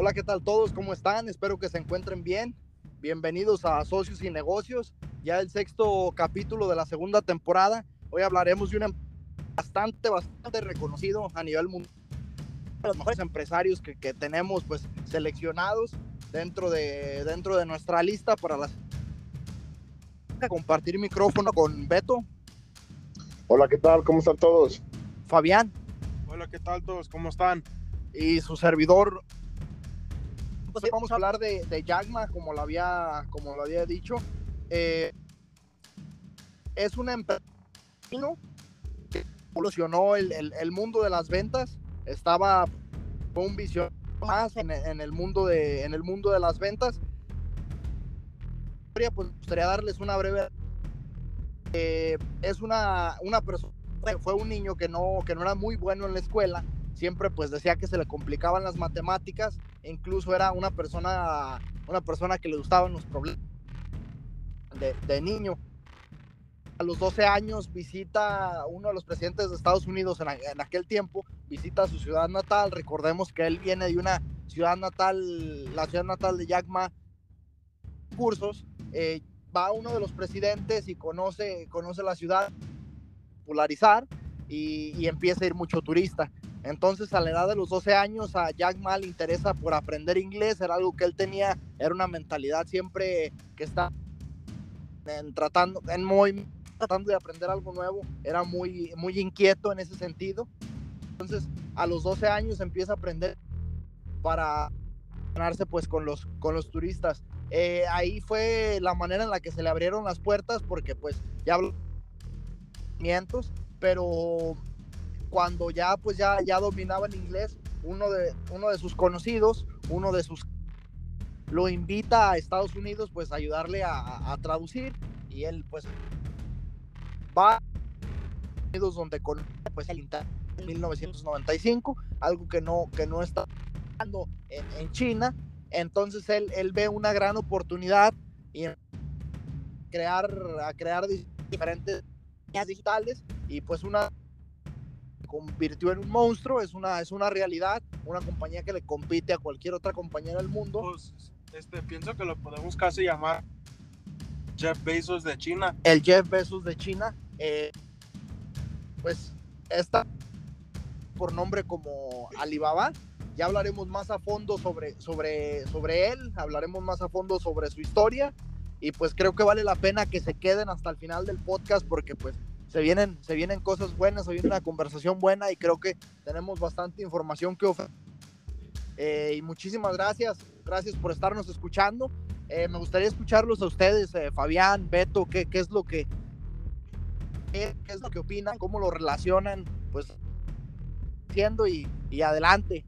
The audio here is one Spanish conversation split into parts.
Hola, ¿qué tal todos? ¿Cómo están? Espero que se encuentren bien. Bienvenidos a Socios y Negocios, ya el sexto capítulo de la segunda temporada. Hoy hablaremos de un em- bastante, bastante reconocido a nivel mundial, los mejores empresarios que, que tenemos pues seleccionados dentro de, dentro de nuestra lista para las compartir micrófono con Beto, Hola, ¿qué tal? ¿Cómo están todos? Fabián Hola, ¿qué tal todos? ¿Cómo están? y su servidor. Pues hoy vamos a hablar de, de Yagma, como lo había, como lo había dicho. Eh, es una empresa que evolucionó el, el- el mundo de las ventas. Estaba fue un visión más en, en el mundo de en el mundo de las ventas. Pues me gustaría darles una breve. Eh, es una, una persona, fue un niño que no, que no era muy bueno en la escuela, siempre pues decía que se le complicaban las matemáticas, incluso era una persona, una persona que le gustaban los problemas de, niño. A los 12 años visita uno de los presidentes de Estados Unidos en, aquel tiempo, visita su ciudad natal, recordemos que él viene de una ciudad natal, la ciudad natal de Yagma, cursos, eh, va uno de los presidentes y conoce, conoce la ciudad, popularizar y, y empieza a ir mucho turista. Entonces, a la edad de los 12 años, a Jack Ma le interesa por aprender inglés, era algo que él tenía, era una mentalidad siempre que está en tratando, en muy, tratando de aprender algo nuevo, era muy, muy inquieto en ese sentido. Entonces, a los 12 años empieza a aprender para ganarse pues con los, con los turistas. Eh, ahí fue la manera en la que se le abrieron las puertas porque pues ya habló pero cuando ya pues ya, ya dominaba el inglés, uno de, uno de sus conocidos, uno de sus lo invita a Estados Unidos pues a ayudarle a, a- traducir y él pues va a Estados Unidos donde pues el internet en 1995, algo que no, que no está pasando en, en China, entonces él, él ve una gran oportunidad y crear, a crear diferentes digitales y pues una convirtió en un monstruo, es una, es una realidad, una compañía que le compite a cualquier otra compañía del mundo. Pues, este, pienso que lo podemos casi llamar Jeff Bezos de China. El Jeff Bezos de China, eh, pues está por nombre como Alibaba. Ya hablaremos más a fondo sobre, sobre, sobre él, hablaremos más a fondo sobre su historia y pues creo que vale la pena que se queden hasta el final del podcast porque pues se vienen, se vienen cosas buenas, se viene una conversación buena y creo que tenemos bastante información que ofrecer. Eh, y muchísimas gracias, gracias por estarnos escuchando. Eh, me gustaría escucharlos a ustedes, eh, Fabián, Beto, ¿qué, qué es lo que qué, qué es lo que opinan, cómo lo relacionan, pues siendo y, y adelante.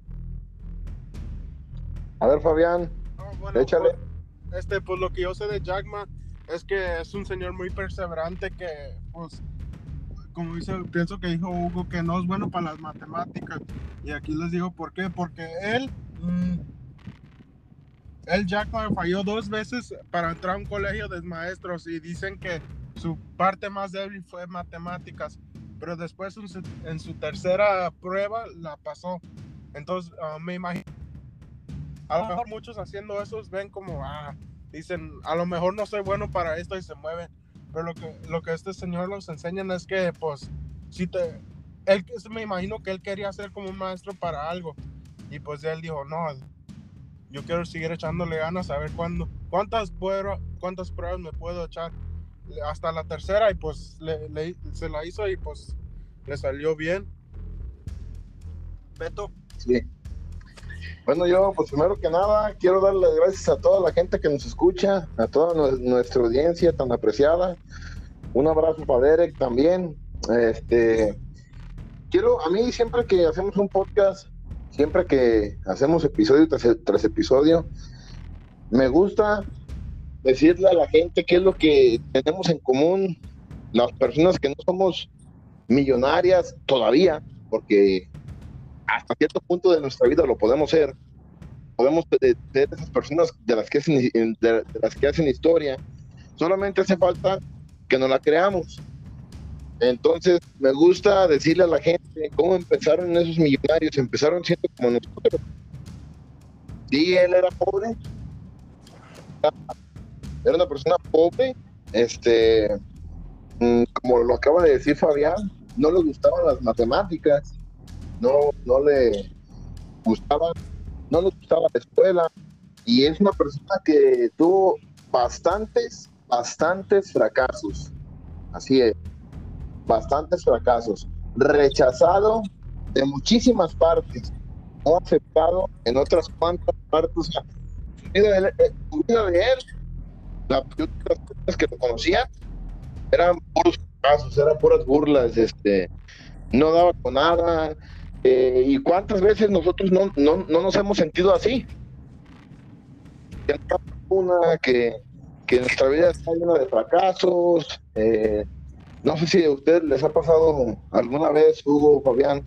A ver, Fabián, Ah, bueno, échale. pues, este, pues lo que yo sé de Jack Ma es que es un señor muy perseverante que, pues, como dice, pienso que dijo Hugo, que no es bueno para las matemáticas. Y aquí les digo por qué. Porque él, mm, él Jack Ma falló dos veces para entrar a un colegio de maestros y dicen que su parte más débil fue matemáticas. Pero después en su, en su tercera prueba la pasó. Entonces, ah, me imagino a lo mejor muchos haciendo eso ven como, ah, dicen, a lo mejor no soy bueno para esto y se mueven. Pero lo que, lo que este señor nos enseñan es que, pues, si te, él, me imagino que él quería ser como un maestro para algo. Y pues él dijo, no, yo quiero seguir echándole ganas a ver cuándo, cuántas, puedo, cuántas pruebas me puedo echar. Hasta la tercera y pues le- le- se la hizo y pues le salió bien. Beto, Sí. Bueno, yo, pues primero que nada, quiero darle las gracias a toda la gente que nos escucha, a toda nue- nuestra audiencia tan apreciada. Un abrazo para Derek también. Este, quiero, a mí siempre que hacemos un podcast, siempre que hacemos episodio tras, tras episodio, me gusta decirle a la gente qué es lo que tenemos en común, las personas que no somos millonarias todavía, porque hasta cierto punto de nuestra vida lo podemos ser. Podemos de- ser esas personas de las que hacen, de, de las que hacen historia. Solamente hace falta que nos la creamos. Entonces, me gusta decirle a la gente cómo empezaron esos millonarios. Empezaron siendo como nosotros, Sí, él era pobre. Era una persona pobre. Este, mm, como lo acaba de decir Fabián, no le gustaban las matemáticas. No, no le gustaba, no le gustaba la escuela. Y es una persona que tuvo bastantes, bastantes fracasos. Así es, bastantes fracasos. Rechazado de muchísimas partes, no aceptado en otras cuantas partes. La vida de él, eh, vida de él la personas que lo conocían eran puros fracasos, eran puras burlas, este, no daba con nada. Eh, ¿Y cuántas veces nosotros no, no, no nos hemos sentido así? Que que nuestra vida está llena de fracasos. Eh, no sé si a ustedes les ha pasado alguna vez, Hugo, Fabián.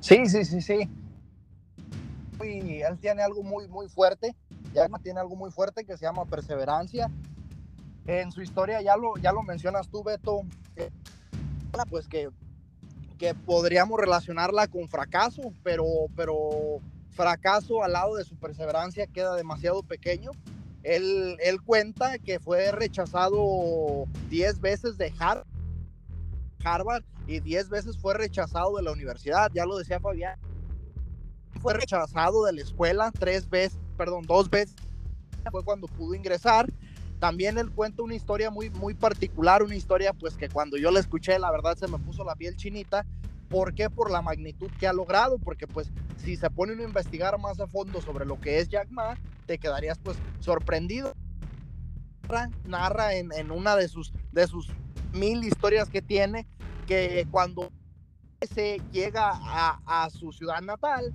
Sí, sí, sí, sí. Y él tiene algo muy, muy fuerte. Ya tiene algo muy fuerte que se llama perseverancia. En su historia ya lo, ya lo mencionas tú, Beto. pues que, que podríamos relacionarla con fracaso, pero, pero fracaso al lado de su perseverancia queda demasiado pequeño él, cuenta que fue rechazado 10 veces de Harvard y 10 veces fue rechazado de la universidad, ya lo decía Fabián. Fue rechazado de la escuela tres veces, perdón, dos veces. Fue cuando pudo ingresar. También él cuenta una historia muy, muy particular, una historia pues que cuando yo la escuché, la verdad se me puso la piel chinita. ¿Por qué? Por la magnitud que ha logrado, porque pues si se pone a investigar más a fondo sobre lo que es Jack Ma, te quedarías pues sorprendido. Narra en, una de sus, de sus mil historias que tiene que cuando se llega a, a, su ciudad natal,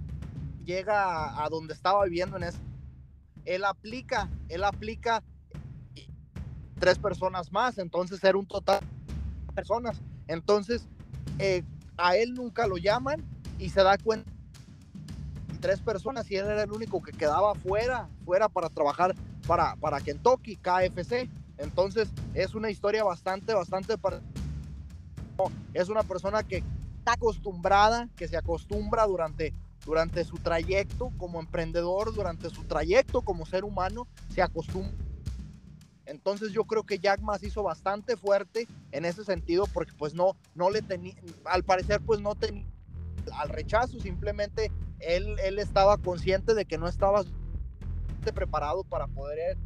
llega a, donde estaba viviendo en ese, él aplica, él aplica tres personas más, entonces era un total de personas. Entonces, eh, a él nunca lo llaman y se da cuenta tres personas y él era el único que quedaba fuera, fuera para trabajar para, para Kentucky, KFC. Entonces es una historia bastante, bastante... Es una persona que está acostumbrada, que se acostumbra durante, durante su trayecto como emprendedor, durante su trayecto como ser humano, se acostumbra. Entonces yo creo que Jack Mas hizo bastante fuerte en ese sentido porque pues no, no le tenía, al parecer pues no tenía al rechazo, simplemente él, él estaba consciente de que no estaba preparado para poder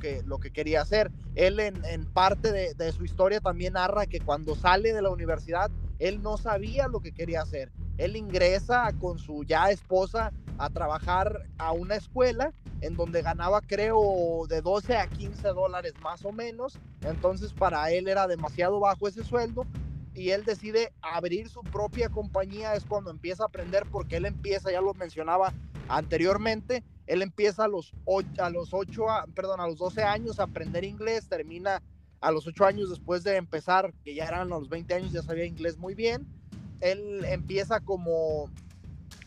que, lo que quería hacer. Él en, parte de, de, su historia también narra que cuando sale de la universidad, él no sabía lo que quería hacer. Él ingresa con su ya esposa a trabajar a una escuela en donde ganaba creo de 12 a 15 dólares más o menos. Entonces para él era demasiado bajo ese sueldo y él decide abrir su propia compañía es cuando empieza a aprender porque él empieza, ya lo mencionaba anteriormente, él empieza a los 8, a los 8 perdón, a los 12 años a aprender inglés, termina a los 8 años después de empezar, que ya eran los 20 años, ya sabía inglés muy bien. Él empieza como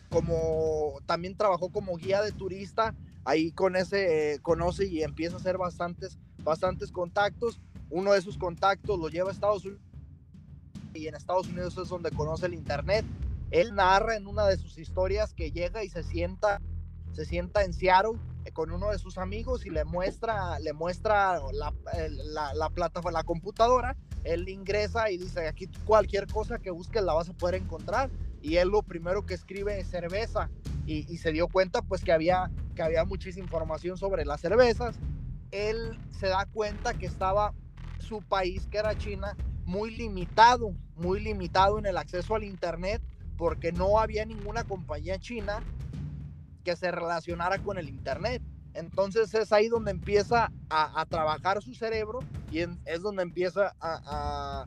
como también trabajó como guía de turista, ahí con ese eh, conoce y empieza a hacer bastantes bastantes contactos. Uno de sus contactos lo lleva a Estados Unidos y en Estados Unidos es donde conoce el internet. Él narra en una de sus historias que llega y se sienta, se sienta en Seattle con uno de sus amigos y le muestra, le muestra la, la, la plataforma, la computadora. Él ingresa y dice, aquí cualquier cosa que busques la vas a poder encontrar. Y él lo primero que escribe es cerveza. Y, y se dio cuenta pues que había, que había muchísima información sobre las cervezas. Él se da cuenta que estaba su país, que era China, muy limitado, muy limitado en el acceso al Internet porque no había ninguna compañía china que se relacionara con el Internet. Entonces es ahí donde empieza a, trabajar su cerebro y es donde empieza a,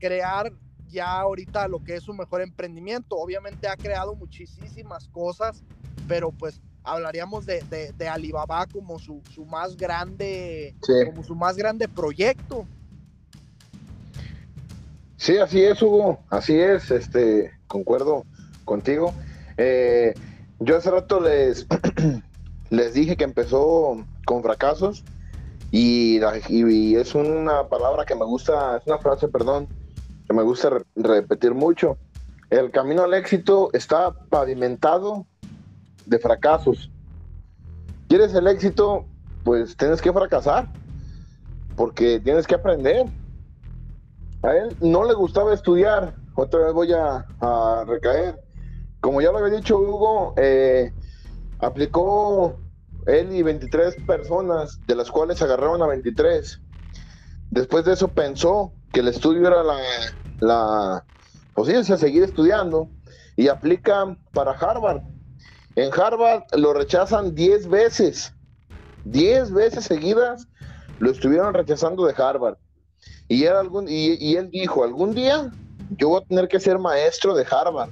crear ya ahorita lo que es su mejor emprendimiento. Obviamente ha creado muchísimas cosas, pero pues hablaríamos de, de, Alibaba como su, su más grande, como su más grande proyecto. Sí, así es, Hugo, así es, este, concuerdo contigo. Eh, yo hace rato les, les dije que empezó con fracasos y, es una palabra que me gusta, es una frase, perdón, que me gusta repetir mucho. El camino al éxito está pavimentado de fracasos. ¿Quieres el éxito? Pues tienes que fracasar, porque tienes que aprender. A él no le gustaba estudiar, otra vez voy a, recaer. Como ya lo había dicho Hugo, eh, aplicó él y 23 personas, de las cuales agarraron a 23. Después de eso pensó que el estudio era la, la pues seguir estudiando y aplica para Harvard. En Harvard lo rechazan 10 veces. 10 veces seguidas lo estuvieron rechazando de Harvard. Y, él dijo, algún día yo voy a tener que ser maestro de Harvard.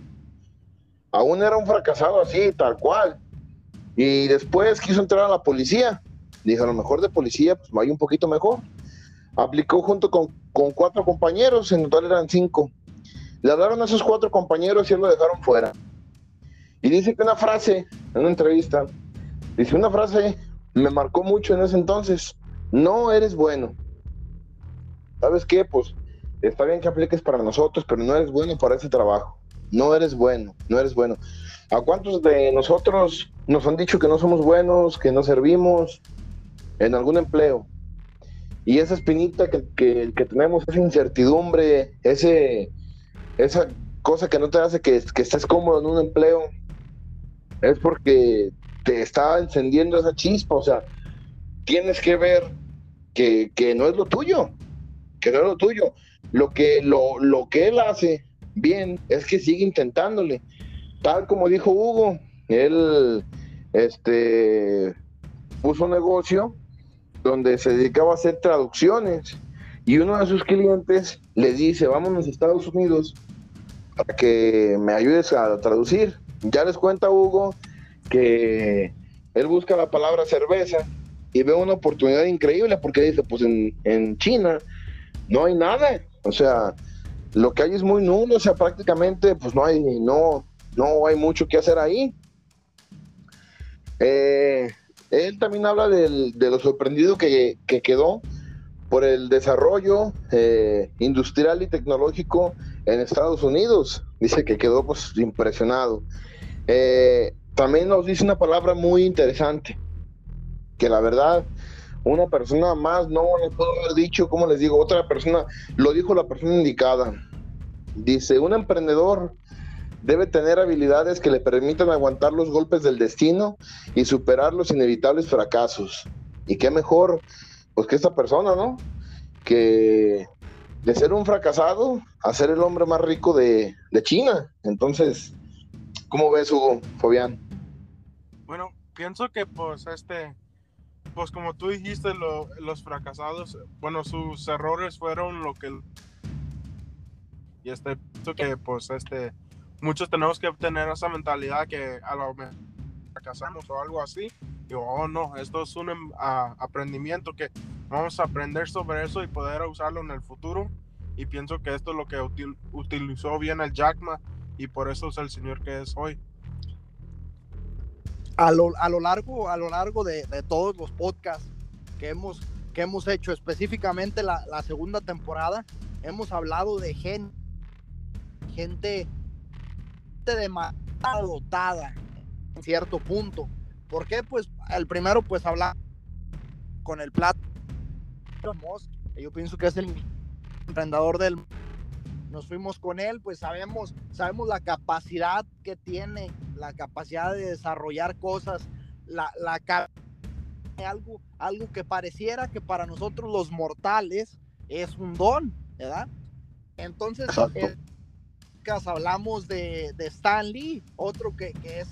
Aún era un fracasado así, tal cual. Y después quiso entrar a la policía. Dijo, a lo mejor de policía, pues vaya un poquito mejor. Aplicó junto con, con cuatro compañeros, en total eran cinco. Le hablaron a esos cuatro compañeros y él lo dejaron fuera. Y dice que una frase, en una entrevista, dice una frase, me marcó mucho en ese entonces, no eres bueno. ¿Sabes qué? Pues está bien que apliques para nosotros, pero no eres bueno para ese trabajo. No eres bueno, no eres bueno. ¿A cuántos de nosotros nos han dicho que no somos buenos, que no servimos en algún empleo? Y esa espinita que, que, tenemos, esa incertidumbre, ese, esa cosa que no te hace que, que estés cómodo en un empleo, es porque te está encendiendo esa chispa. O sea, tienes que ver que, que no es lo tuyo, que no es lo tuyo. Lo que, lo, lo que él hace bien es que sigue intentándole. Tal como dijo Hugo, él este, puso un negocio donde se dedicaba a hacer traducciones y uno de sus clientes le dice, vámonos a Estados Unidos para que me ayudes a traducir. Ya les cuenta Hugo que él busca la palabra cerveza y ve una oportunidad increíble porque dice, pues en, en China no hay nada, o sea, lo que hay es muy nulo, o sea, prácticamente pues no hay, no, no hay mucho que hacer ahí. Eh, él también habla de lo sorprendido que, quedó por el desarrollo eh, industrial y tecnológico en Estados Unidos. Dice que quedó pues impresionado. Eh, también nos dice una palabra muy interesante, que la verdad una persona más no le puedo haber dicho, como les digo, otra persona, lo dijo la persona indicada. Dice, un emprendedor debe tener habilidades que le permitan aguantar los golpes del destino y superar los inevitables fracasos. Y qué mejor, pues que esta persona, ¿no? Que de ser un fracasado a ser el hombre más rico de, de China. Entonces, ¿cómo ves, Hugo, Fabián? Bueno, pienso que pues este pues como tú dijiste, los fracasados, bueno, sus errores fueron lo que... Y este, que pues este, muchos tenemos que tener esa mentalidad que a lo mejor fracasamos o algo así. Y oh no, esto es un em, aprendimiento que vamos a aprender sobre eso y poder usarlo en el futuro. Y pienso que esto es lo que utilizó bien el Jackma y por eso es el señor que es hoy a lo, a lo largo, a lo largo de, todos los podcasts que hemos, que hemos hecho, específicamente la, segunda temporada, hemos hablado de gente, gente demasiado dotada en cierto punto. ¿Por qué? Pues el primero, pues hablar con el plato. Yo pienso que es el emprendedor del nos fuimos con él, pues sabemos, sabemos la capacidad que tiene, la capacidad de desarrollar cosas, la, la algo, algo que pareciera que para nosotros los mortales es un don, ¿verdad? Entonces, eh, hablamos de, de, Stan Lee, otro que, que es.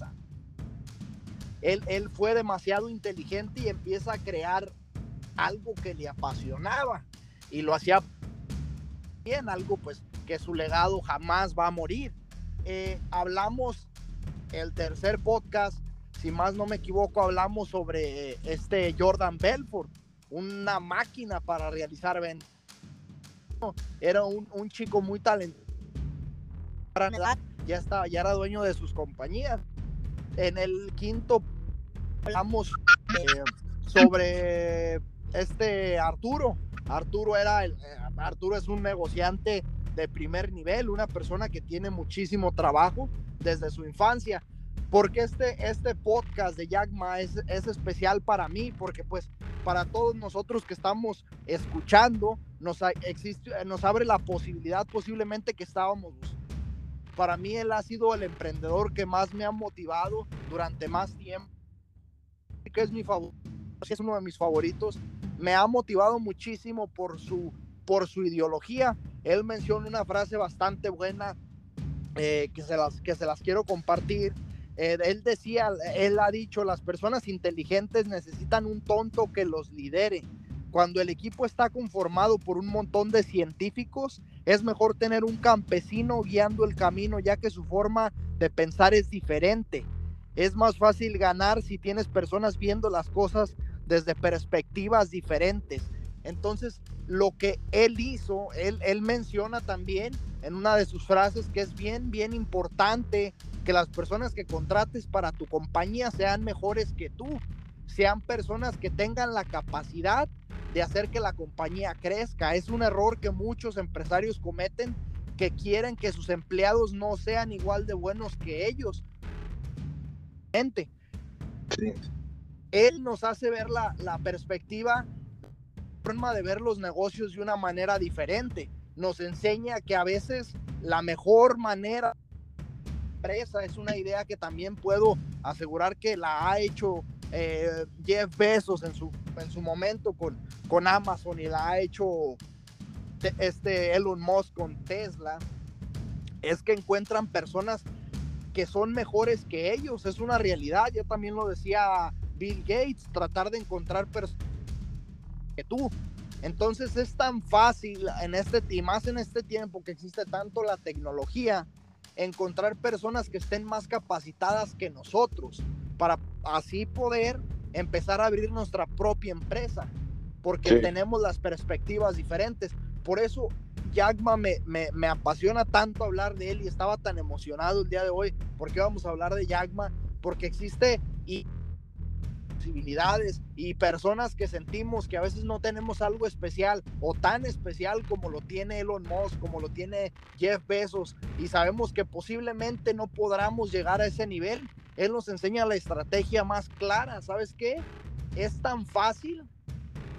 Él, él fue demasiado inteligente y empieza a crear algo que le apasionaba y lo hacía bien, algo pues que su legado jamás va a morir. Eh, hablamos el tercer podcast, si más no me equivoco, hablamos sobre este Jordan Belfort, una máquina para realizar ventas. Era un, chico muy talentoso. Ya, estaba, ya era dueño de sus compañías. En el quinto hablamos eh, sobre este Arturo. Arturo era el, eh, Arturo es un negociante de primer nivel, una persona que tiene muchísimo trabajo desde su infancia. porque este, este podcast de Jack Ma es, es especial para mí, porque pues para todos nosotros que estamos escuchando, nos, existe, nos abre la posibilidad posiblemente que estábamos para mí él ha sido el emprendedor que más me ha motivado durante más tiempo, que es mi favorito, es uno de mis favoritos. Me ha motivado muchísimo por su, por su ideología. Él menciona una frase bastante buena eh, que, se las, que se las quiero compartir. Eh, él decía, él ha dicho, las personas inteligentes necesitan un tonto que los lidere. Cuando el equipo está conformado por un montón de científicos, es mejor tener un campesino guiando el camino ya que su forma de pensar es diferente. Es más fácil ganar si tienes personas viendo las cosas desde perspectivas diferentes. Entonces, lo que él hizo, él, él menciona también en una de sus frases que es bien, bien importante que las personas que contrates para tu compañía sean mejores que tú, sean personas que tengan la capacidad de hacer que la compañía crezca. Es un error que muchos empresarios cometen que quieren que sus empleados no sean igual de buenos que ellos. Gente, él nos hace ver la, la perspectiva, forma de ver los negocios de una manera diferente. Nos enseña que a veces la mejor manera empresa es una idea que también puedo asegurar que la ha hecho eh, Jeff Bezos en su, en su momento con, con Amazon y la ha hecho este Elon Musk con Tesla, es que encuentran personas que son mejores que ellos, es una realidad, ya también lo decía Bill Gates, tratar de encontrar personas que tú. Entonces es tan fácil en este y más en este tiempo que existe tanto la tecnología, encontrar personas que estén más capacitadas que nosotros para así poder empezar a abrir nuestra propia empresa, porque tenemos las perspectivas diferentes. Por eso Yagma me, me, apasiona tanto hablar de él y estaba tan emocionado el día de hoy, porque vamos a hablar de Yagma, porque existe y posibilidades y personas que sentimos que a veces no tenemos algo especial o tan especial como lo tiene Elon Musk, como lo tiene Jeff Bezos y sabemos que posiblemente no podamos llegar a ese nivel, él nos enseña la estrategia más clara. ¿Sabes qué? Es tan fácil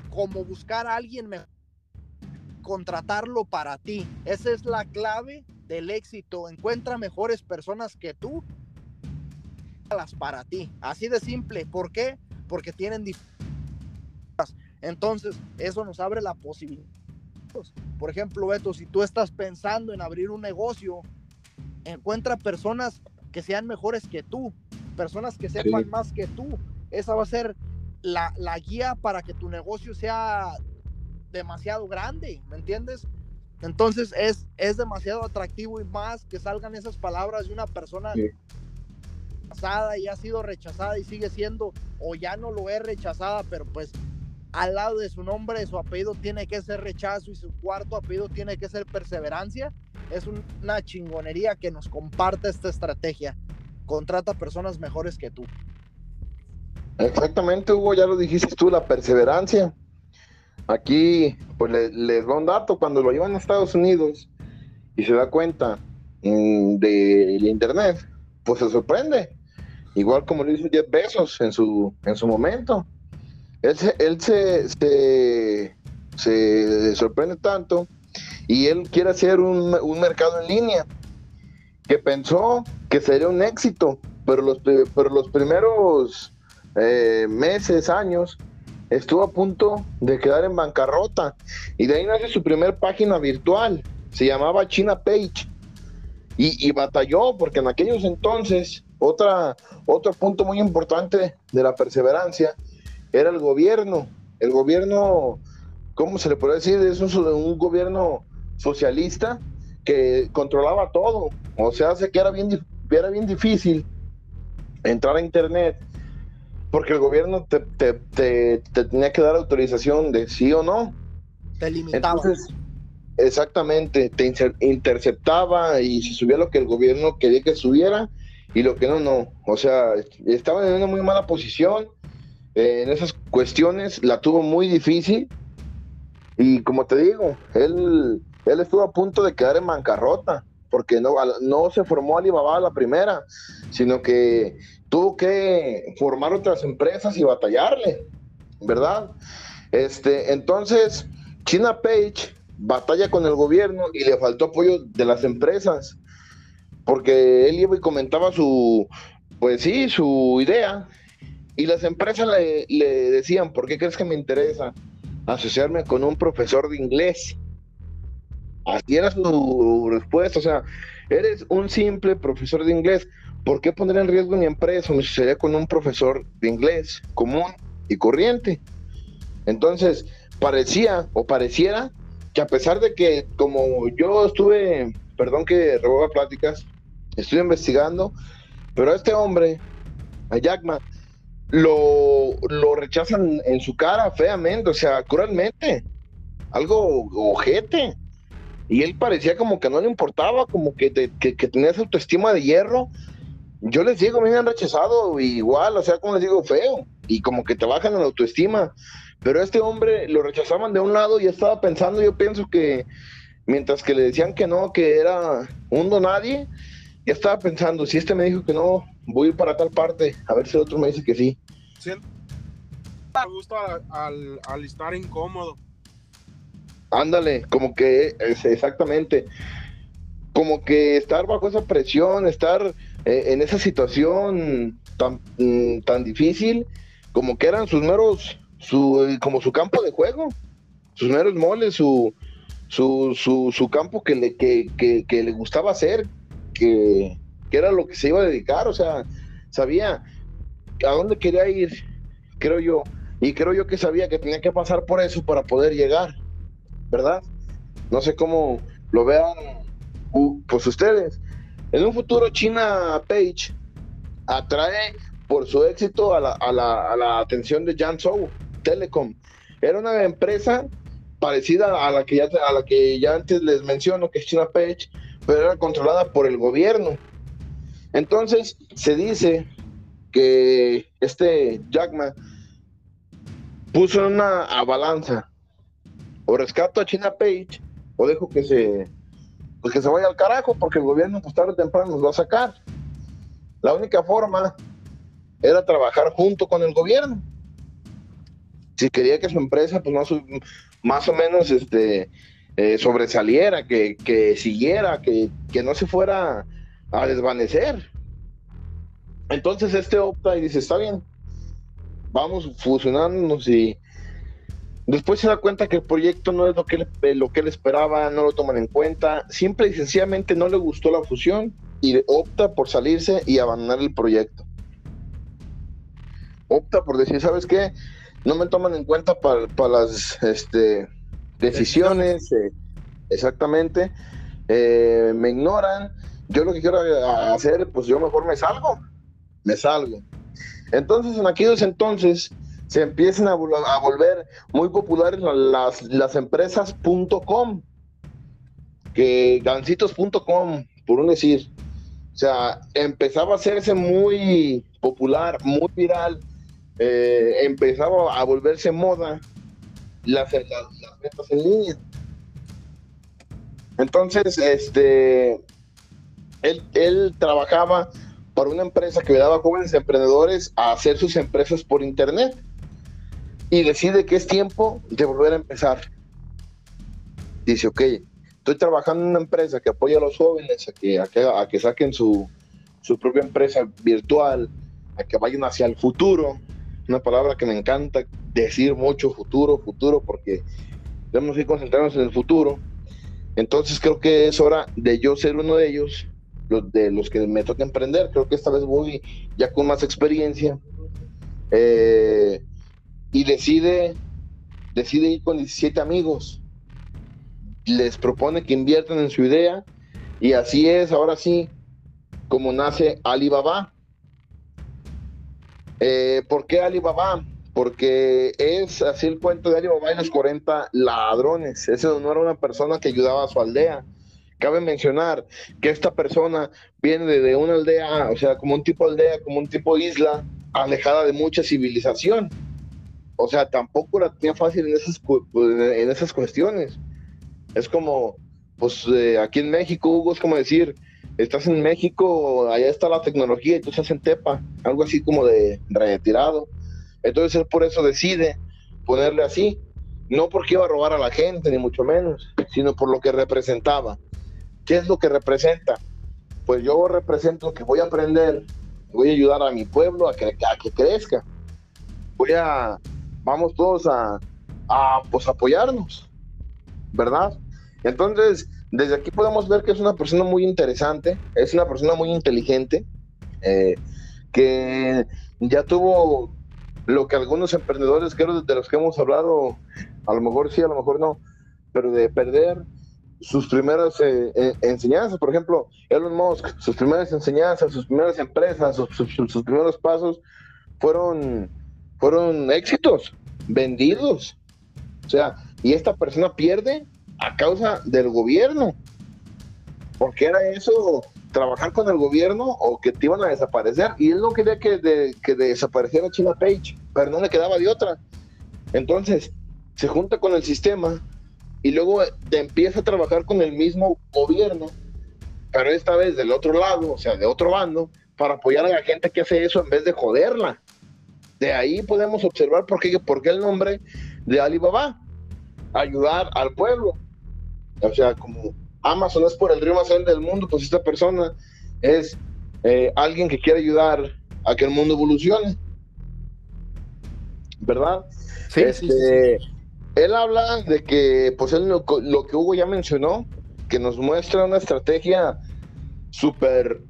como buscar a alguien mejor, contratarlo para ti. Esa es la clave del éxito. Encuentra mejores personas que tú las para ti. Así de simple. ¿Por qué? Porque tienen entonces, eso nos abre la posibilidad. Por ejemplo, Beto, si tú estás pensando en abrir un negocio, encuentra personas que sean mejores que tú, personas que sepan más que tú. Esa va a ser la, guía para que tu negocio sea demasiado grande, ¿me entiendes? Entonces es, es demasiado atractivo y más que salgan esas palabras de una persona pasada y ha sido rechazada y sigue siendo o ya no lo es rechazada, pero pues al lado de su nombre, su apellido tiene que ser rechazo y su cuarto apellido tiene que ser perseverancia. Es una chingonería que nos comparte esta estrategia. Contrata personas mejores que tú. Exactamente, Hugo, ya lo dijiste tú, la perseverancia. Aquí, pues les le doy un dato, cuando lo llevan a Estados Unidos y se da cuenta mm, del internet, pues se sorprende. Igual como lo hizo Jeff Bezos en su, en su momento. Él, se, él se, se, sorprende tanto y él quiere hacer un, un mercado en línea que pensó que sería un éxito, pero los, pero los primeros eh, meses, años, estuvo a punto de quedar en bancarrota. Y de ahí nace su primer página virtual, se llamaba China Page. Y, batalló, porque en aquellos entonces, otra, otro punto muy importante de la perseverancia era el gobierno. El gobierno, ¿cómo se le puede decir? Es un, un gobierno socialista que controlaba todo. O sea, hace que era bien, era bien difícil entrar a internet porque el gobierno te, tenía que dar autorización de sí o no. Te limitaba. Entonces, exactamente, te interceptaba y se subía lo que el gobierno quería que subiera y lo que no, no. O sea, estaban en una muy mala posición. en esas cuestiones la tuvo muy difícil. Y como te digo, él él estuvo a punto de quedar en bancarrota, porque no, no se formó Alibaba la primera, sino que tuvo que formar otras empresas y batallarle, ¿verdad? Este, entonces, China Page batalla con el gobierno y le faltó apoyo de las empresas, porque él iba y comentaba su, pues sí, su idea, y las empresas le, decían, ¿por qué crees que me interesa asociarme con un profesor de inglés? Así era su respuesta, o sea, eres un simple profesor de inglés, ¿por qué poner en riesgo mi empresa? Me asociaría con un profesor de inglés común y corriente. Entonces, parecía o pareciera que a pesar de que como yo estuve, perdón que roba pláticas, estuve investigando, pero a este hombre, a Jackman, lo, lo rechazan en su cara feamente, o sea, cruelmente, algo ojete. Y él parecía como que no le importaba, como que, que, que tenía esa autoestima de hierro. Yo les digo, me han rechazado igual, o sea, como les digo, feo, y como que te bajan la autoestima. Pero este hombre lo rechazaban de un lado y estaba pensando, yo pienso que mientras que le decían que no, que era un nadie, ya estaba pensando, si este me dijo que no, voy a ir para tal parte, a ver si el otro me dice que sí. Siento me gusta al, al, estar incómodo. Ándale, como que es exactamente, como que estar bajo esa presión, estar eh, en esa situación tan, mm, tan difícil, como que eran sus meros su, como su campo de juego, sus meros moles, su, su, su, su campo que le, que, que, le gustaba hacer, que, que, era lo que se iba a dedicar, o sea, sabía a dónde quería ir, creo yo, y creo yo que sabía que tenía que pasar por eso para poder llegar, ¿verdad? No sé cómo lo vean pues ustedes. En un futuro China Page atrae por su éxito a la, a la, a la atención de Jan Zhou Telecom. Era una empresa parecida a la que ya, a la que ya antes les menciono, que es China Page, pero era controlada por el gobierno. Entonces, se dice que este Jackman puso en una balanza o rescato a China Page o dejo que se pues que se vaya al carajo porque el gobierno pues tarde o temprano nos va a sacar. La única forma era trabajar junto con el gobierno si quería que su empresa pues más, más o menos este, eh, sobresaliera, que, siguiera, que, no se fuera a desvanecer. Entonces este opta y dice, está bien, vamos fusionándonos y después se da cuenta que el proyecto no es lo que, lo que él esperaba, no lo toman en cuenta, simple y sencillamente no le gustó la fusión y opta por salirse y abandonar el proyecto. Opta por decir, ¿sabes qué? no me toman en cuenta para, las este, decisiones, eh, exactamente, eh, me ignoran, yo lo que quiero hacer, pues yo mejor me salgo, me salgo. Entonces, en aquellos entonces, se empiezan a, volver muy populares las, las empresas .com, que gancitos.com, por un decir, o sea, empezaba a hacerse muy popular, muy viral, eh, empezaba a volverse moda las, ventas en línea. Entonces, este, él, él trabajaba para una empresa que le daba a jóvenes emprendedores a hacer sus empresas por internet y decide que es tiempo de volver a empezar. Dice, ok, estoy trabajando en una empresa que apoya a los jóvenes a que, a que, a que saquen su, su propia empresa virtual, a que vayan hacia el futuro, una palabra que me encanta decir mucho, futuro, futuro, porque tenemos que concentrarnos en el futuro. Entonces creo que es hora de yo ser uno de ellos, los, de los que me toca emprender. Creo que esta vez voy ya con más experiencia. Eh, y decide, decide ir con 17 amigos. Les propone que inviertan en su idea. Y así es, ahora sí, como nace Alibaba. Eh, ¿Por qué Alibaba? Porque es así el cuento de Alibaba y los 40 ladrones. Ese no era una persona que ayudaba a su aldea. Cabe mencionar que esta persona viene de, una aldea, o sea, como un tipo de aldea, como un tipo isla, alejada de mucha civilización. O sea, tampoco la tenía fácil en esas, en esas cuestiones. Es como, pues eh, aquí en México, Hugo, es como decir, estás en México, allá está la tecnología y tú estás en Tepa, algo así como de retirado. Entonces él por eso decide ponerle así, no porque iba a robar a la gente, ni mucho menos, sino por lo que representaba. ¿Qué es lo que representa? Pues yo represento que voy a aprender, voy a ayudar a mi pueblo a que, a que crezca. Voy a, vamos todos a, a pues, apoyarnos, ¿verdad? Entonces, desde aquí podemos ver que es una persona muy interesante, es una persona muy inteligente, eh, que ya tuvo lo que algunos emprendedores, creo, de los que hemos hablado, a lo mejor sí, a lo mejor no, pero de perder sus primeras eh, eh, enseñanzas, por ejemplo, Elon Musk, sus primeras enseñanzas, sus primeras empresas, sus, primeros pasos fueron, fueron éxitos, vendidos. O sea, y esta persona pierde a causa del gobierno. Porque era eso, trabajar con el gobierno o que te iban a desaparecer. Y él no quería que, que desapareciera China Page, pero no le quedaba de otra. Entonces, se junta con el sistema y luego te empieza a trabajar con el mismo gobierno, pero esta vez del otro lado, o sea, de otro bando, para apoyar a la gente que hace eso en vez de joderla. De ahí podemos observar por qué, por qué el nombre de Alibaba, ayudar al pueblo. O sea, como Amazon es por el río más grande del mundo, pues esta persona es eh, alguien que quiere ayudar a que el mundo evolucione. ¿Verdad? Sí, este, Él habla de que, pues él lo, que Hugo ya mencionó, que nos muestra una estrategia súper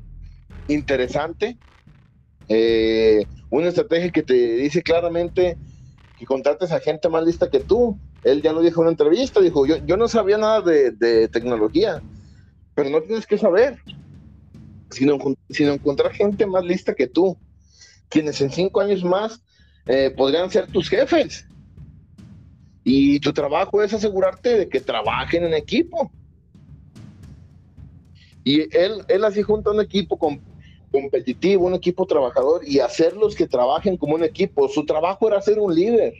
interesante, eh, una estrategia que te dice claramente que contrates a gente más lista que tú, él ya lo dijo en una entrevista, dijo, yo, yo no sabía nada de, tecnología, pero no tienes que saber, sino, sino encontrar gente más lista que tú, quienes en cinco años más eh, podrían ser tus jefes. Y tu trabajo es asegurarte de que trabajen en equipo. Y él, él así junta un equipo competitivo, un equipo trabajador y hacerlos que trabajen como un equipo. Su trabajo era ser un líder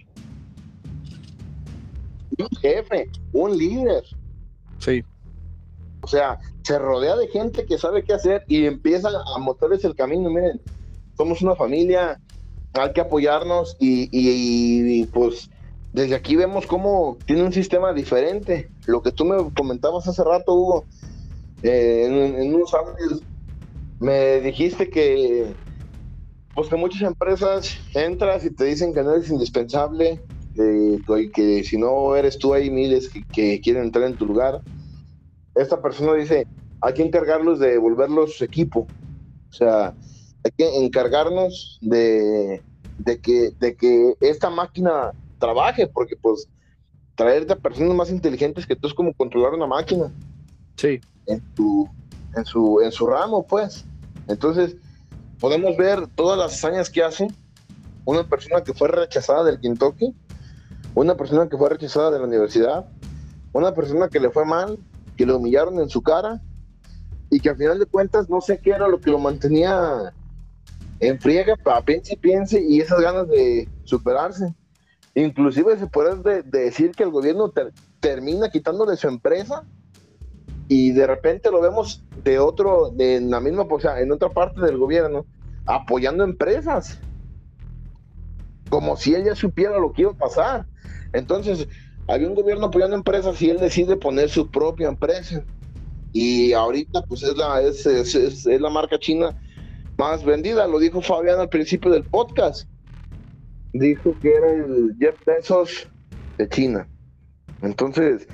un jefe, un líder. Sí. O sea, se rodea de gente que sabe qué hacer y empieza a mostrarles el camino. Miren, somos una familia, hay que apoyarnos y, pues desde aquí vemos cómo tiene un sistema diferente. Lo que tú me comentabas hace rato, Hugo, eh, en, unos años me dijiste que pues que muchas empresas entras y te dicen que no eres indispensable, que si no eres tú hay miles que, quieren entrar en tu lugar. Esta persona dice, hay que encargarlos de volverlos equipo. O sea, hay que encargarnos de, de, que, de que esta máquina trabaje, porque pues traerte a personas más inteligentes que tú es como controlar una máquina. Sí. En, tu, en, su, en su ramo, pues. Entonces, podemos ver todas las hazañas que hace una persona que fue rechazada del Kentucky una persona que fue rechazada de la universidad, una persona que le fue mal, que le humillaron en su cara y que al final de cuentas no sé qué era lo que lo mantenía en friega, para piense y piense y esas ganas de superarse. Inclusive se puede decir que el gobierno termina quitándole su empresa y de repente lo vemos de otro, de la misma, o sea, en otra parte del gobierno, apoyando empresas. Como si ella supiera lo que iba a pasar. Entonces, había un gobierno apoyando empresas y él decide poner su propia empresa. Y ahorita, pues es la, es, es, la marca china más vendida. Lo dijo Fabián al principio del podcast. Dijo que era el Jeff Bezos de China. Entonces,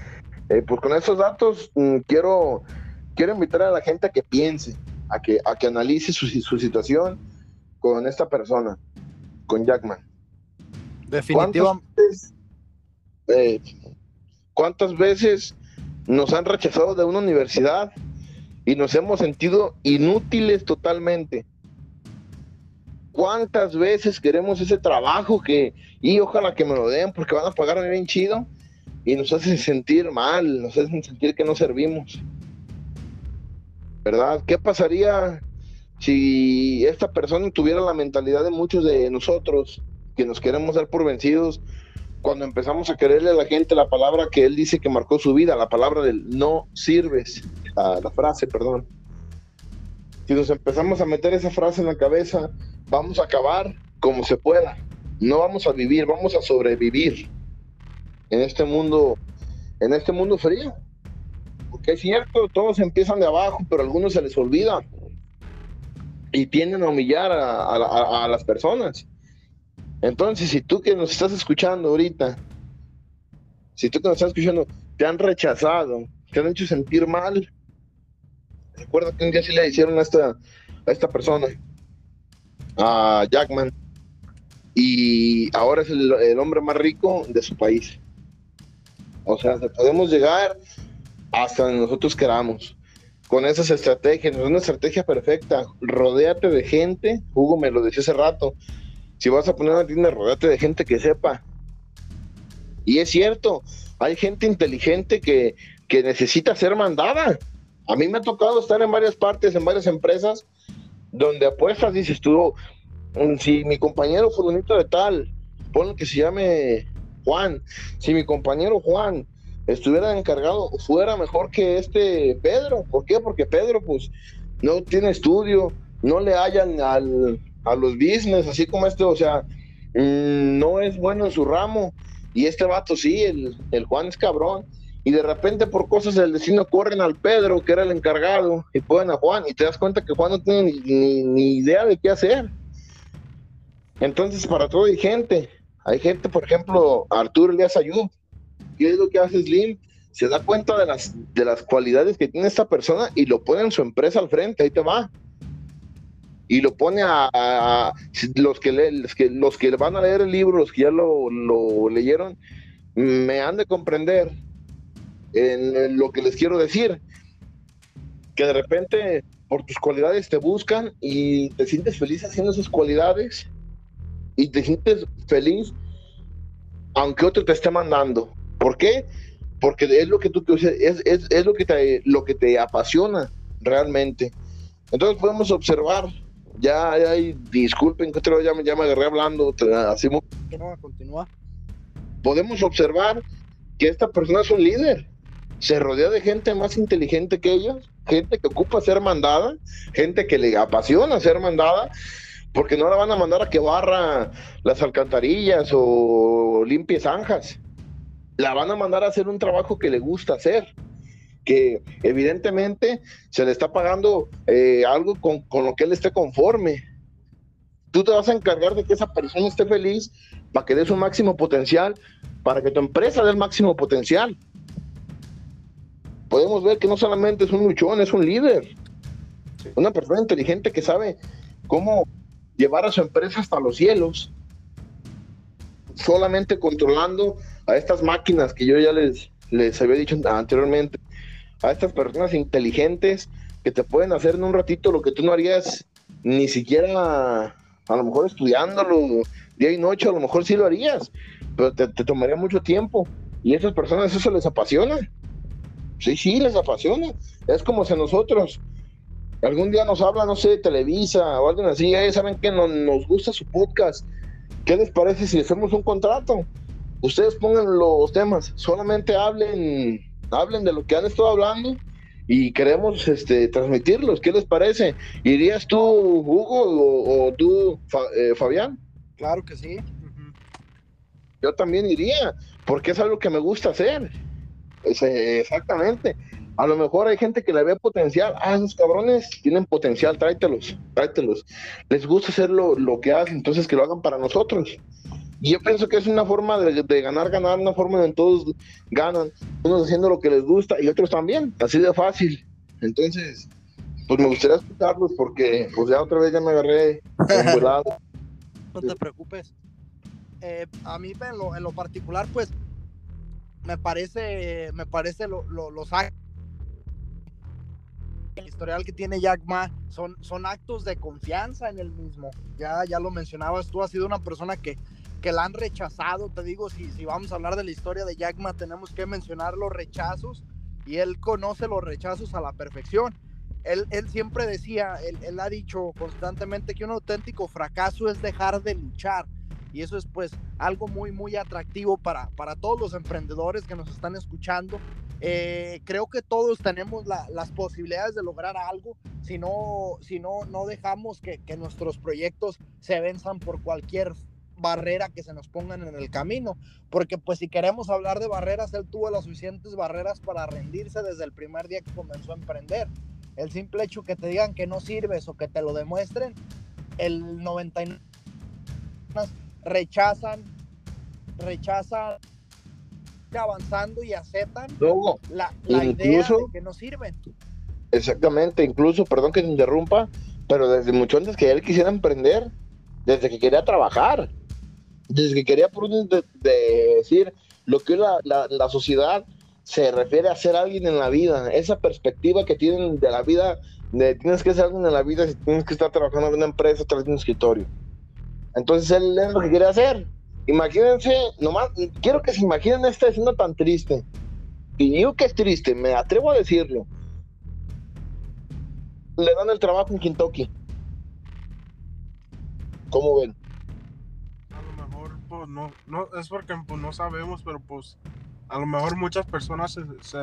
eh, pues con esos datos mm, quiero, quiero invitar a la gente a que piense, a que, a que analice su, su situación con esta persona, con Jackman. Definitivamente. Eh, ¿Cuántas veces nos han rechazado de una universidad y nos hemos sentido inútiles totalmente? ¿Cuántas veces queremos ese trabajo que, y ojalá que me lo den porque van a pagarme bien chido y nos hacen sentir mal, nos hacen sentir que no servimos? ¿Verdad? ¿Qué pasaría si esta persona tuviera la mentalidad de muchos de nosotros que nos queremos dar por vencidos cuando empezamos a quererle a la gente la palabra que él dice que marcó su vida, la palabra del no sirves, la frase, perdón. si nos empezamos a meter esa frase en la cabeza, vamos a acabar como se pueda. No vamos a vivir, vamos a sobrevivir en este mundo, en este mundo frío. Porque es cierto, todos empiezan de abajo, pero a algunos se les olvida y tienden a humillar a, a las personas. Entonces, si tú que nos estás escuchando ahorita, si tú que nos estás escuchando, te han rechazado, te han hecho sentir mal, recuerdo que un día sí le hicieron a esta, a esta persona, a Jackman, y ahora es el, hombre más rico de su país. O sea, podemos llegar hasta donde nosotros queramos con esas estrategias. Es una estrategia perfecta. Rodéate de gente. Hugo me lo decía hace rato. Si vas a poner una tienda, rodéate de gente que sepa. Y es cierto, hay gente inteligente que, que necesita ser mandada. A mí me ha tocado estar en varias partes, en varias empresas, donde apuestas, dices tú, mm, si mi compañero fulanito de tal, ponle que se llame Juan, si mi compañero Juan estuviera encargado, fuera mejor que este Pedro. ¿Por qué? Porque Pedro, pues, no tiene estudio, no le hallan al, a los business, así como este, o sea, mm, no es bueno en su ramo. Y este vato sí, el, el Juan es cabrón y de repente por cosas del destino corren al Pedro, que era el encargado, y ponen a Juan, y te das cuenta que Juan no tiene ni, idea de qué hacer. Entonces, para todo hay gente. Hay gente, por ejemplo, Arturo Elías Ayú. ¿Qué es lo que hace Slim? Se da cuenta de las, de las cualidades que tiene esta persona y lo pone en su empresa al frente, ahí te va. Y lo pone a, los, que los, que, los que van a leer el libro, los que ya lo, lo leyeron, me han de comprender en lo que les quiero decir, que de repente por tus cualidades te buscan y te sientes feliz haciendo esas cualidades y te sientes feliz aunque otro te esté mandando. ¿Por qué? Porque es lo que tú es, es, es lo que te lo que te apasiona realmente. Entonces podemos observar, ya, disculpen que ya, ya me agarré hablando, así continúa. Podemos observar que esta persona es un líder se rodea de gente más inteligente que ellos, gente que ocupa ser mandada, gente que le apasiona ser mandada, porque no la van a mandar a que barra las alcantarillas o limpie zanjas. La van a mandar a hacer un trabajo que le gusta hacer, que evidentemente se le está pagando eh, algo con, con lo que él esté conforme. Tú te vas a encargar de que esa persona esté feliz para que dé su máximo potencial, para que tu empresa dé el máximo potencial podemos ver que no solamente es un luchón, es un líder. Una persona inteligente que sabe cómo llevar a su empresa hasta los cielos, solamente controlando a estas máquinas que yo ya les, les había dicho anteriormente, a estas personas inteligentes que te pueden hacer en un ratito lo que tú no harías ni siquiera a lo mejor estudiándolo día y noche, a lo mejor sí lo harías, pero te, tomaría mucho tiempo. Y esas personas eso les apasiona. Sí, sí, les apasiona. Es como si a nosotros algún día nos habla, no sé, Televisa o alguien así, saben que no, nos gusta su podcast. ¿Qué les parece si hacemos un contrato? Ustedes pongan los temas, solamente hablen, hablen de lo que han estado hablando y queremos este, transmitirlos. ¿Qué les parece? ¿Irías tú, Hugo, o, tú, eh, Fabián? Claro que sí. Yo también iría, porque es algo que me gusta hacer exactamente. A lo mejor hay gente que le ve potencial. Ah, esos cabrones tienen potencial, tráetelos, tráetelos. Les gusta hacer lo, que hacen, entonces que lo hagan para nosotros. Y yo pienso que es una forma de, ganar, ganar, una forma en todos ganan. Unos haciendo lo que les gusta y otros también, así de fácil. Entonces, pues me gustaría escucharlos porque pues ya otra vez ya me agarré No te preocupes. Eh, a mí en lo, en lo particular, pues me parece, me parece lo, los actos el historial que tiene Jack Ma son, son actos de confianza en el mismo. Ya, ya lo mencionabas, tú has sido una persona que, que la han rechazado. Te digo, si, vamos a hablar de la historia de Jack Ma, tenemos que mencionar los rechazos y él conoce los rechazos a la perfección. Él, él siempre decía, él, él ha dicho constantemente que un auténtico fracaso es dejar de luchar y eso es pues algo muy muy atractivo para, para todos los emprendedores que nos están escuchando Eh, creo que todos tenemos las posibilidades de lograr algo si no, si no, no dejamos que, que nuestros proyectos se venzan por cualquier barrera que se nos pongan en el camino, porque pues si queremos hablar de barreras, él tuvo las suficientes barreras para rendirse desde el primer día que comenzó a emprender. El simple hecho que te digan que no sirves o que te lo demuestren, el 99 rechazan, rechazan avanzando y aceptan la, idea de que no sirven. Exactamente, incluso, perdón que te interrumpa, pero desde mucho antes que él quisiera emprender, desde que quería trabajar, desde que quería por de, decir lo que la, la, sociedad se refiere a ser alguien en la vida, esa perspectiva que tienen de la vida, de tienes que ser alguien en la vida si tienes que estar trabajando en una empresa tras un escritorio. Entonces él es lo que quiere hacer. Imagínense, nomás, quiero que se imaginen esta escena tan triste. Y digo que es triste, me atrevo a decirlo. Le dan el trabajo en Kentucky. ¿Cómo ven? No, no, es porque pues, no sabemos, pero pues a lo mejor muchas personas se,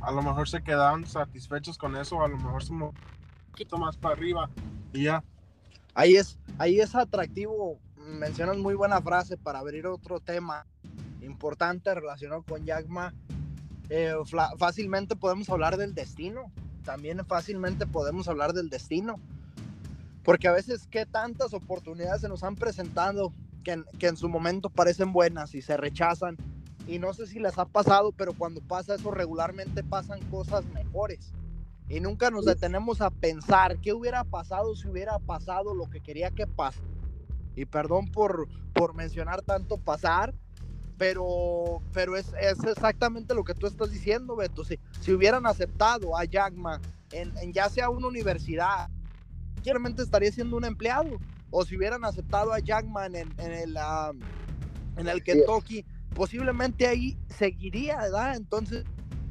a lo mejor se quedan satisfechos con eso, a lo mejor se un poquito más para arriba y ya. Ahí es, ahí es atractivo, mencionas muy buena frase para abrir otro tema importante relacionado con Yagma. Eh, fácilmente podemos hablar del destino, también fácilmente podemos hablar del destino, porque a veces qué tantas oportunidades se nos han presentado que en, su momento parecen buenas y se rechazan. Y no sé si les ha pasado, pero cuando pasa eso regularmente pasan cosas mejores. Y nunca nos detenemos a pensar qué hubiera pasado si hubiera pasado lo que quería que pase. Y perdón por, por mencionar tanto pasar, pero, pero es, es, exactamente lo que tú estás diciendo, Beto. Si, si hubieran aceptado a Jagma en, en ya sea una universidad, claramente estaría siendo un empleado o si hubieran aceptado a Jackman en, el, en el Kentucky, posiblemente ahí seguiría, ¿verdad? Entonces,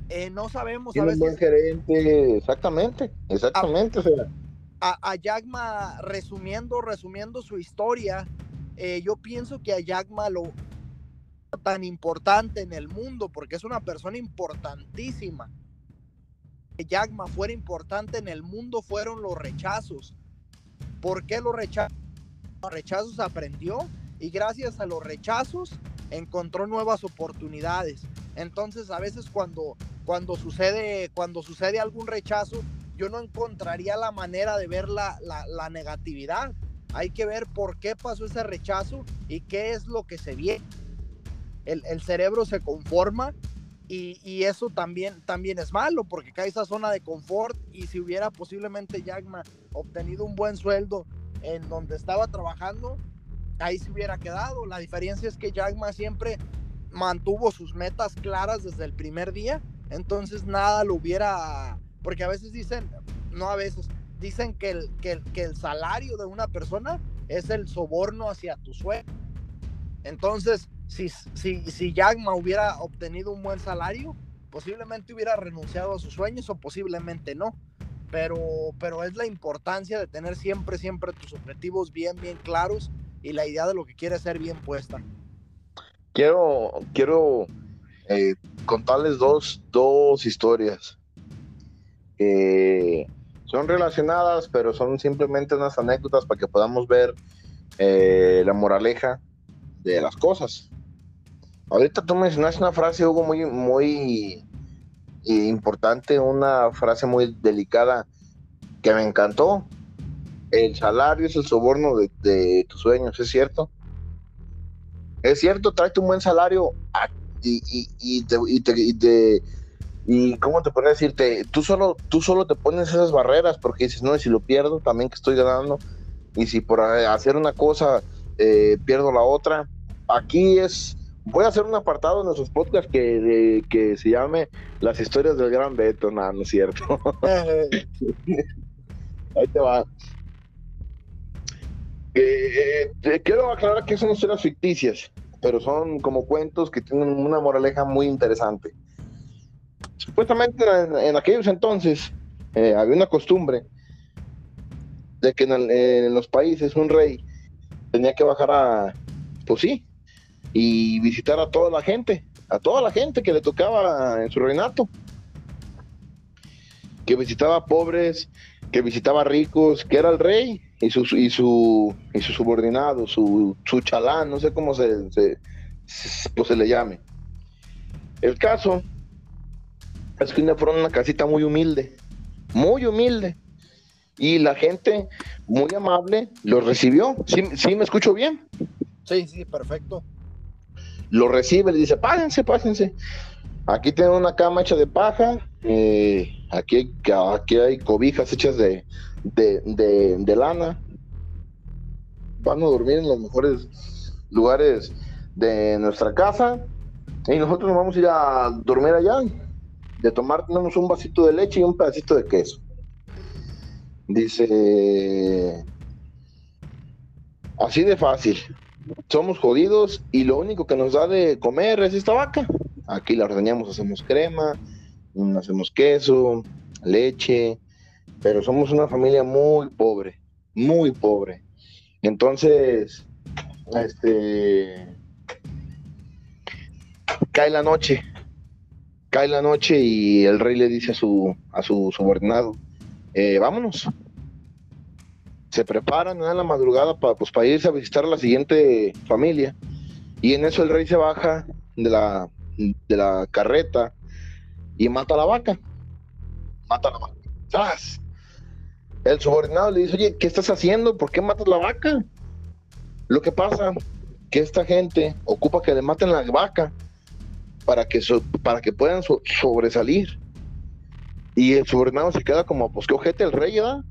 eh, no sabemos. a veces, buen gerente, exactamente, exactamente. A, a, Jackman, resumiendo, resumiendo su historia, eh, yo pienso que a Jackman lo tan importante en el mundo, porque es una persona importantísima. Que Jackman fuera importante en el mundo fueron los rechazos. ¿Por qué los rechazos? Rechazos aprendió y gracias a los rechazos encontró nuevas oportunidades. Entonces, a veces cuando, cuando, sucede, cuando sucede algún rechazo, yo no encontraría la manera de ver la, la, negatividad. Hay que ver por qué pasó ese rechazo y qué es lo que se viene. El, el cerebro se conforma y, y, eso también, también es malo porque cae esa zona de confort y si hubiera posiblemente Yagma obtenido un buen sueldo en donde estaba trabajando, ahí se hubiera quedado. La diferencia es que Jagma siempre mantuvo sus metas claras desde el primer día, entonces nada lo hubiera, porque a veces dicen, no a veces, dicen que el, que que el salario de una persona es el soborno hacia tu sueño. Entonces, si, si, si Jagma hubiera obtenido un buen salario, posiblemente hubiera renunciado a sus sueños o posiblemente no pero, pero es la importancia de tener siempre, siempre tus objetivos bien, bien claros y la idea de lo que quieres ser bien puesta. Quiero, quiero eh, contarles dos, dos historias. son relacionadas, pero son simplemente unas anécdotas para que podamos ver eh, la moraleja de las cosas. Ahorita tú mencionaste una frase, Hugo, muy, muy, importante, una frase muy delicada que me encantó. El salario es el soborno de, tus sueños, ¿es cierto? Es cierto, tráete un buen salario y, y, y, y, te, y, cómo te podría decirte, tú solo, tú solo te pones esas barreras porque dices, no, y si lo pierdo, también que estoy ganando, y si por hacer una cosa eh, pierdo la otra, aquí es voy a hacer un apartado en nuestros podcasts que, que se llame Las historias del gran Beto, nada, no es cierto. Ahí te va. Eh, eh, quiero aclarar que son historias ficticias, pero son como cuentos que tienen una moraleja muy interesante. Supuestamente en, aquellos entonces eh, había una costumbre de que en, en los países un rey tenía que bajar a, pues sí, y visitar a toda la gente a toda la gente que le tocaba en su reinato. Que visitaba pobres, que visitaba ricos, que era el rey y su, y su, y su subordinado, su, su chalán, no sé cómo se, se, pues se le llame. El caso es que fueron una casita muy humilde, muy humilde. Y la gente muy amable los recibió. ¿Sí, sí me escucho bien? Sí, sí, perfecto. Lo recibe, le dice, pásense, pásense. Aquí tienen una cama hecha de paja, eh, aquí, aquí hay cobijas hechas de, de, lana. Van a dormir en los mejores lugares de nuestra casa y nosotros nos vamos a ir a dormir allá. De tomar tenemos un vasito de leche y un pedacito de queso. Dice, así de fácil. Somos jodidos y lo único que nos da de comer es esta vaca. Aquí la ordeñamos, hacemos crema, hacemos queso, leche, pero somos una familia muy pobre, muy pobre. Entonces, este, cae la noche, cae la noche y el rey le dice a su, a su subordinado, eh, vámonos. Se preparan en la madrugada para, pues, para irse a visitar a la siguiente familia. Y en eso el rey se baja de la, de la carreta y mata a la vaca. Mata a la vaca. El subordinado le dice, oye, ¿qué estás haciendo? ¿Por qué matas la vaca? Lo que pasa que esta gente ocupa que le maten la vaca para que, para que puedan sobresalir. Y el subordinado se queda como, pues qué ojete el rey, ¿verdad?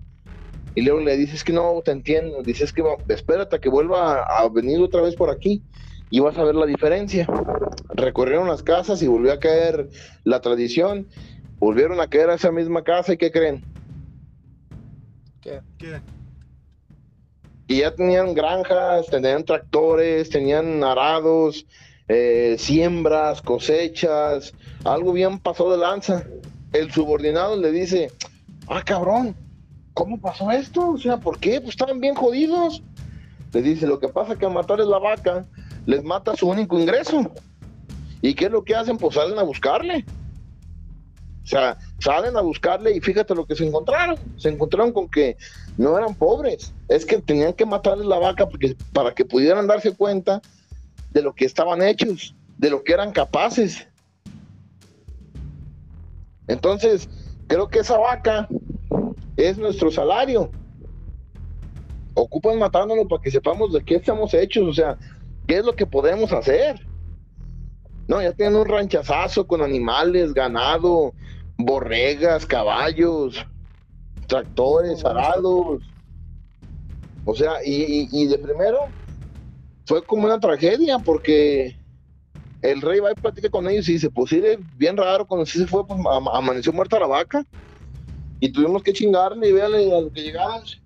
Y luego le dices que no te entiendo, dices que espérate a que vuelva a venir otra vez por aquí y vas a ver la diferencia. Recorrieron las casas y volvió a caer la tradición. Volvieron a caer a esa misma casa y ¿qué creen? ¿Qué? Y ya tenían granjas, tenían tractores, tenían arados, eh, siembras, cosechas, algo bien pasó de lanza. El subordinado le dice, ah, cabrón, ¿cómo pasó esto? O sea, ¿por qué? Pues estaban bien jodidos. Le dice, lo que pasa es que a matarles la vaca les mata su único ingreso. ¿Y qué es lo que hacen? Pues salen a buscarle. O sea, salen a buscarle y fíjate lo que se encontraron. Se encontraron con que no eran pobres. Es que tenían que matarles la vaca porque, para que pudieran darse cuenta de lo que estaban hechos, de lo que eran capaces. Entonces, creo que esa vaca es nuestro salario. Ocupan matándolo para que sepamos de qué estamos hechos. O sea, ¿Qué es lo que podemos hacer? No, ya tienen un ranchazazo con animales, ganado, borregas, caballos, tractores, arados. O sea, y, de primero fue como una tragedia porque el rey va y platica con ellos y dice, pues sí, bien raro, cuando sí se fue, pues amaneció muerta la vaca y tuvimos que chingarle y véale a lo que llegamos.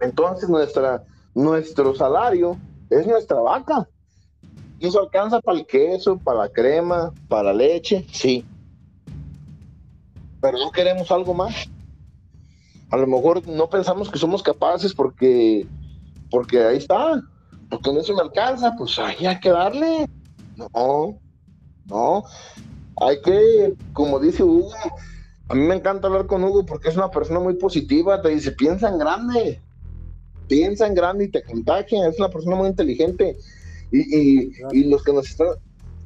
Entonces nuestra, nuestro salario es nuestra vaca. ¿Y eso alcanza para el queso, para la crema, para la leche? Sí. Pero no queremos algo más. A lo mejor no pensamos que somos capaces porque, porque ahí está. Porque no eso me alcanza, pues ahí hay que darle. No, no. Hay que, como dice Hugo, a mí me encanta hablar con Hugo porque es una persona muy positiva, te dice, piensa en grande piensa en grande y te contagia, es una persona muy inteligente. Y, y, los que nos están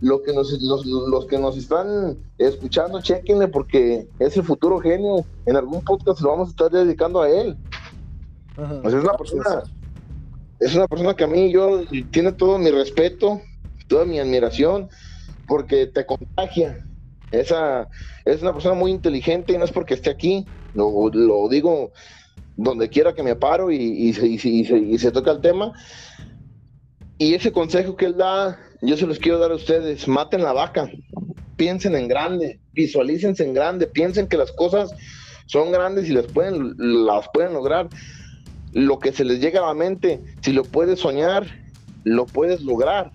lo que nos, los, los, que nos están escuchando, chequenle porque es el futuro genio. En algún podcast lo vamos a estar dedicando a él. es una persona, es una persona que a mí yo tiene todo mi respeto, toda mi admiración, porque te contagia. Esa es una persona muy inteligente y no es porque esté aquí, lo, lo digo donde quiera que me paro y, se, toca el tema. Y ese consejo que él da, yo se los quiero dar a ustedes, maten la vaca, piensen en grande, visualícense en grande, piensen que las cosas son grandes y las pueden, las pueden lograr. Lo que se les llega a la mente, si lo puedes soñar, lo puedes lograr.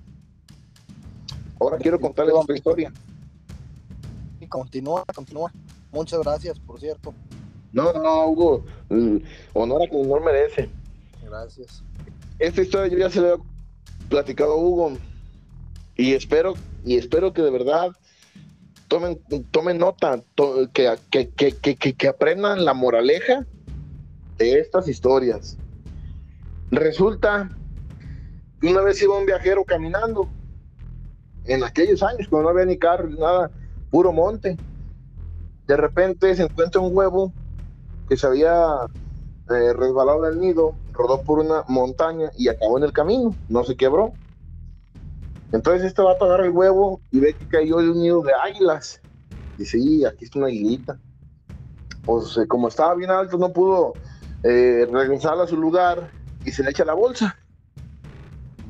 Ahora quiero contarles otra historia. Y continúa, continúa. Muchas gracias, por cierto. No, no, Hugo, honor a quien honor merece. Gracias. Esta historia yo ya se la he platicado a Hugo. Y espero, y espero que de verdad tomen, tomen nota, que, que, que, que, aprendan la moraleja de estas historias. Resulta que una vez iba un viajero caminando, en aquellos años, cuando no había ni carro ni nada, puro monte. De repente se encuentra un huevo que se había eh, resbalado del nido, rodó por una montaña y acabó en el camino, no se quebró. Entonces este vato agarra el huevo y ve que cayó de un nido de águilas. Dice, y aquí está una aguilita. Pues eh, como estaba bien alto, no pudo eh, regresar a su lugar y se le echa la bolsa.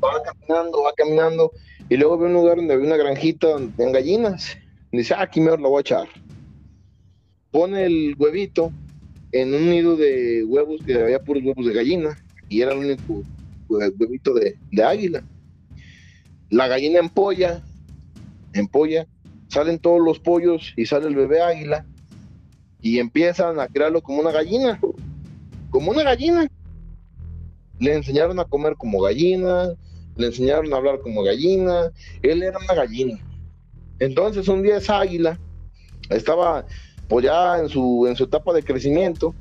Va caminando, va caminando y luego ve un lugar donde había una granjita en gallinas. Dice, ah, aquí mejor lo voy a echar. Pone el huevito en un nido de huevos que había puros huevos de gallina y era el único huevito de, de águila. La gallina empolla, empolla, salen todos los pollos y sale el bebé águila y empiezan a crearlo como una gallina, como una gallina. Le enseñaron a comer como gallina, le enseñaron a hablar como gallina, él era una gallina. Entonces un día esa águila estaba pues ya en su, en su etapa de crecimiento,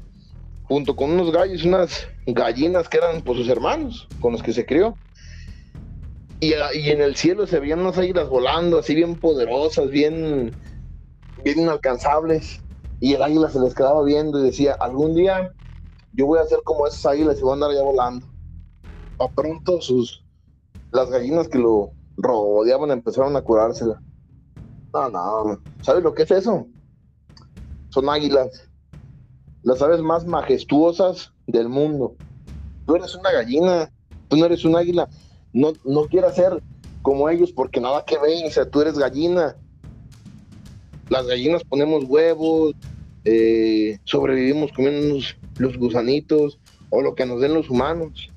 junto con unos gallos, unas gallinas que eran pues sus hermanos, con los que se crió. Y, y en el cielo se veían unas águilas volando, así bien poderosas, bien, bien inalcanzables. Y el águila se les quedaba viendo y decía, algún día yo voy a ser como esas águilas y voy a andar ya volando. A pronto sus, las gallinas que lo rodeaban empezaron a curársela. No, no, ¿sabes lo que es eso? Son águilas. Las aves más majestuosas del mundo. Tú eres una gallina, tú no eres un águila. No, no quieras ser como ellos porque nada que ver, o sea, tú eres gallina. Las gallinas ponemos huevos, eh, sobrevivimos comiendo los gusanitos o lo que nos den los humanos.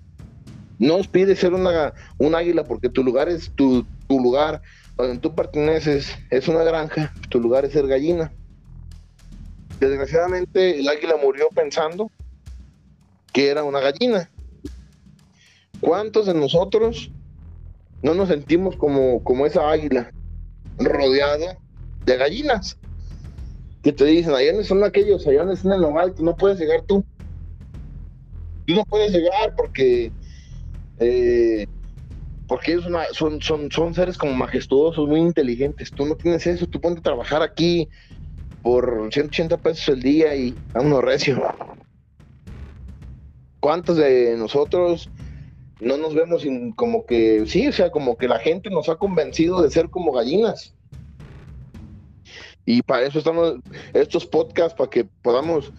No os pide ser una, un águila porque tu lugar es tu, tu lugar, donde tú perteneces, es una granja, tu lugar es ser gallina. Desgraciadamente el águila murió pensando que era una gallina. ¿Cuántos de nosotros no nos sentimos como, como esa águila rodeada de gallinas? Que te dicen, allá no son aquellos, allá no están en lo alto, no puedes llegar tú. Tú no puedes llegar porque eh, porque ellos son, son, son seres como majestuosos, muy inteligentes. Tú no tienes eso, tú ponte a trabajar aquí por 180 pesos el día y a uno recio. ¿Cuántos de nosotros no nos vemos como que, sí, o sea, como que la gente nos ha convencido de ser como gallinas? Y para eso estamos estos podcasts, para que podamos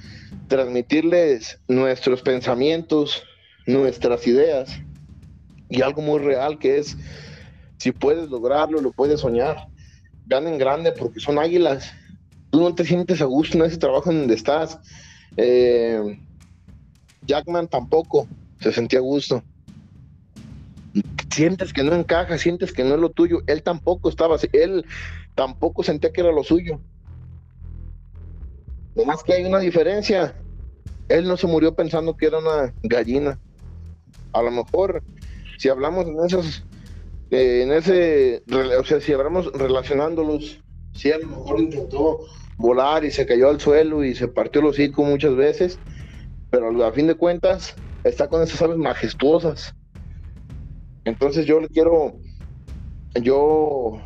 transmitirles nuestros pensamientos, nuestras ideas y algo muy real que es, si puedes lograrlo, lo puedes soñar. Ganen grande porque son águilas. Tú no te sientes a gusto en ese trabajo en donde estás. Eh, Jackman tampoco se sentía a gusto. Sientes que no encaja, sientes que no es lo tuyo. Él tampoco estaba, él tampoco sentía que era lo suyo. Nomás que hay una diferencia. Él no se murió pensando que era una gallina. A lo mejor si hablamos en esos, eh, en ese, o sea, si hablamos relacionándolos, si a lo mejor intentó volar y se cayó al suelo y se partió los hocico muchas veces, pero a fin de cuentas está con esas aves majestuosas. Entonces yo le quiero, yo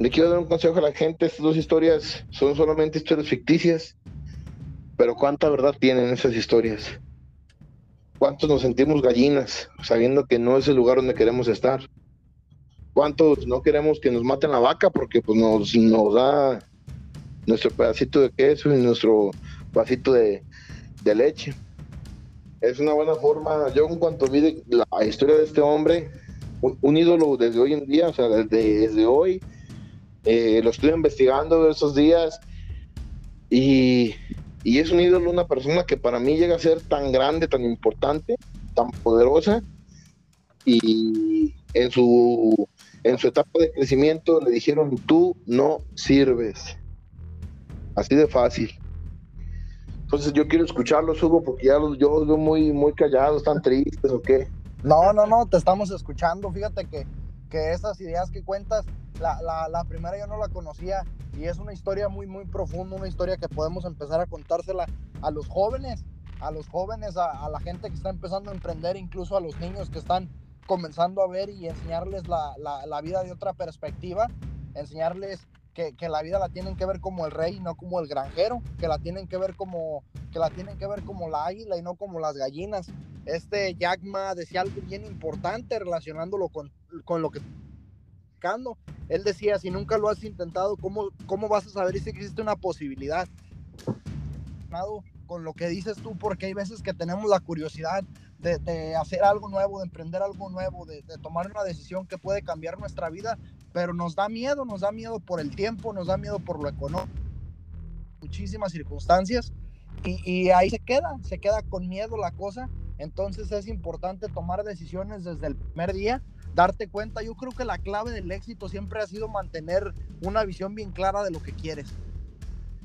le quiero dar un consejo a la gente, estas dos historias son solamente historias ficticias, pero cuánta verdad tienen esas historias. ¿Cuántos nos sentimos gallinas sabiendo que no es el lugar donde queremos estar? ¿Cuántos no queremos que nos maten la vaca porque pues nos, da nuestro pedacito de queso y nuestro vasito de, leche? Es una buena forma. Yo en cuanto vi la historia de este hombre, un, ídolo desde hoy en día, o sea, desde, hoy, eh, lo estoy investigando esos días y y es un ídolo, una persona que para mí llega a ser tan grande, tan importante, tan poderosa. Y en su, en su etapa de crecimiento le dijeron, tú no sirves. Así de fácil. Entonces yo quiero escucharlos, Hugo, porque ya los, yo los veo muy, muy callados, tan tristes o qué. No, no, no, te estamos escuchando. Fíjate que que esas ideas que cuentas, la, la, la, primera yo no la conocía y es una historia muy, muy profunda, una historia que podemos empezar a contársela a los jóvenes, a los jóvenes, a, a la gente que está empezando a emprender, incluso a los niños que están comenzando a ver y enseñarles la, la, la vida de otra perspectiva, enseñarles que, que, la vida la tienen que ver como el rey, no como el granjero, que la tienen que ver como, que la tienen que ver como la águila y no como las gallinas. Este Jack Ma decía algo bien importante relacionándolo con, con lo que él decía, si nunca lo has intentado, ¿cómo, cómo vas a saber si existe una posibilidad? Con lo que dices tú, porque hay veces que tenemos la curiosidad de, hacer algo nuevo, de emprender algo nuevo, de, de, tomar una decisión que puede cambiar nuestra vida, pero nos da miedo, nos da miedo por el tiempo, nos da miedo por lo económico, muchísimas circunstancias, y, y ahí se queda, se queda con miedo la cosa. Entonces es importante tomar decisiones desde el primer día darte cuenta. Yo creo que la clave del éxito siempre ha sido mantener una visión bien clara de lo que quieres.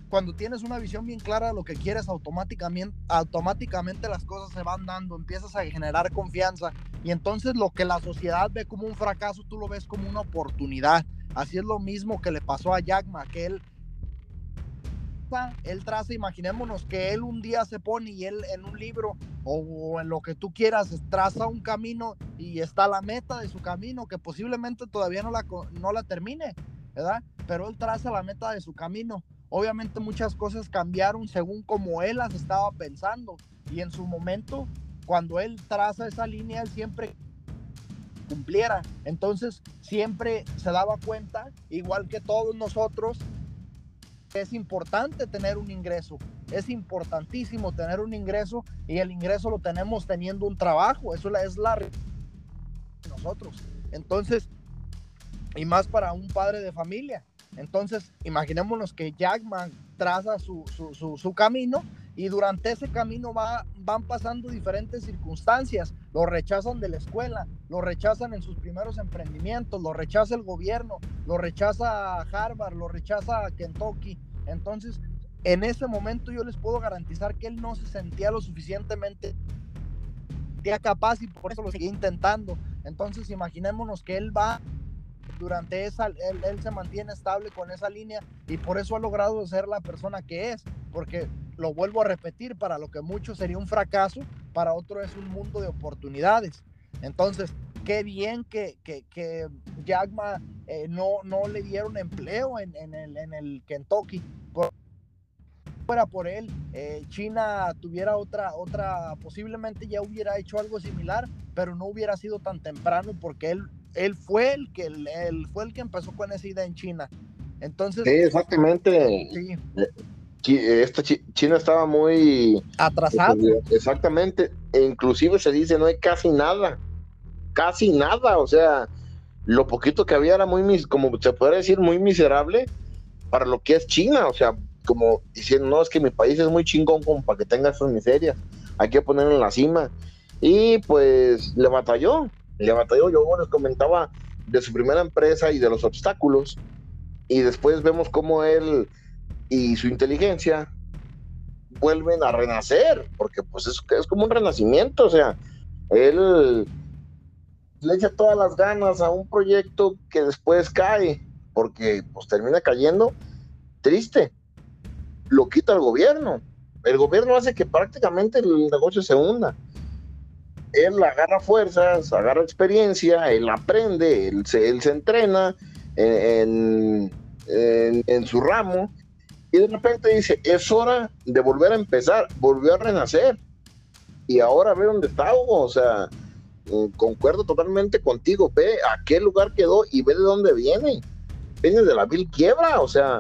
Cuando tienes una visión bien clara de lo que quieres, automáticamente, automáticamente las cosas se van dando, empiezas a generar confianza y entonces lo que la sociedad ve como un fracaso, tú lo ves como una oportunidad. Así es lo mismo que le pasó a Jackma, que él él traza, imaginémonos que él un día se pone y él en un libro o en lo que tú quieras traza un camino y está la meta de su camino que posiblemente todavía no la, no la termine, ¿verdad? Pero él traza la meta de su camino. Obviamente muchas cosas cambiaron según como él las estaba pensando y en su momento, cuando él traza esa línea, él siempre cumpliera. Entonces siempre se daba cuenta, igual que todos nosotros, es importante tener un ingreso, es importantísimo tener un ingreso y el ingreso lo tenemos teniendo un trabajo, eso es la de nosotros. Entonces, y más para un padre de familia. Entonces, imaginémonos que Jackman traza su, su, su, su camino y durante ese camino va, van pasando diferentes circunstancias. Lo rechazan de la escuela, lo rechazan en sus primeros emprendimientos, lo rechaza el gobierno, lo rechaza Harvard, lo rechaza Kentucky. Entonces, en ese momento yo les puedo garantizar que él no se sentía lo suficientemente capaz y por eso lo seguía intentando. Entonces, imaginémonos que él va durante esa, él, él, se mantiene estable con esa línea y por eso ha logrado ser la persona que es, porque lo vuelvo a repetir, para lo que muchos sería un fracaso, para otro es un mundo de oportunidades. Entonces, qué bien que, que, que Jagma eh, no, no le dieron empleo en, en, el, en el Kentucky. Por, fuera por él, eh, China tuviera otra, otra, posiblemente ya hubiera hecho algo similar, pero no hubiera sido tan temprano porque él, él fue el que él, fue el que empezó con esa idea en China. Entonces, sí, exactamente. Sí. Esta China estaba muy atrasada. Exactamente. E inclusive se dice no hay casi nada, casi nada. O sea, lo poquito que había era muy, como se puede decir, muy miserable para lo que es China. O sea, como diciendo, no, es que mi país es muy chingón como para que tenga esas miserias. Hay que ponerlo en la cima. Y pues le batalló, le batalló. Yo les comentaba de su primera empresa y de los obstáculos. Y después vemos cómo él y su inteligencia vuelven a renacer, porque pues es, es como un renacimiento, o sea, él le echa todas las ganas a un proyecto que después cae, porque pues termina cayendo triste, lo quita el gobierno, el gobierno hace que prácticamente el negocio se hunda. Él agarra fuerzas, agarra experiencia, él aprende, él se, él se entrena en, en, en su ramo y de repente dice, es hora de volver a empezar, volvió a renacer. Y ahora ve dónde está, o sea, mm, concuerdo totalmente contigo, ve a qué lugar quedó y ve de dónde viene. Viene de la vil quiebra, o sea,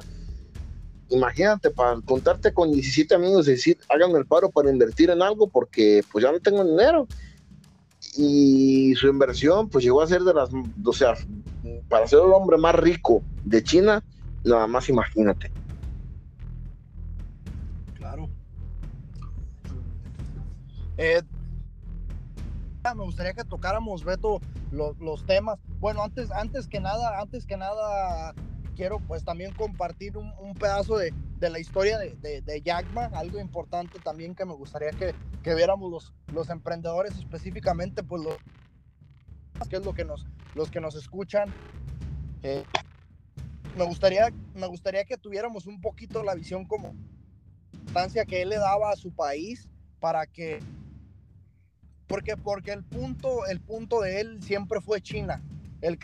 imagínate, para contarte con 17 amigos y decir, hagan el paro para invertir en algo porque pues ya no tengo dinero. Y su inversión pues llegó a ser de las, o sea, para ser el hombre más rico de China, nada más imagínate. Eh, me gustaría que tocáramos, Beto, los, los, temas. Bueno, antes, antes que nada, antes que nada, quiero pues también compartir un, pedazo de, de, la historia de, de, de algo importante también que me gustaría que, que viéramos los, los emprendedores específicamente, pues los que es lo que nos, los que nos escuchan. Eh, me gustaría, me gustaría que tuviéramos un poquito la visión como importancia que él le daba a su país para que porque porque el punto el punto de él siempre fue China el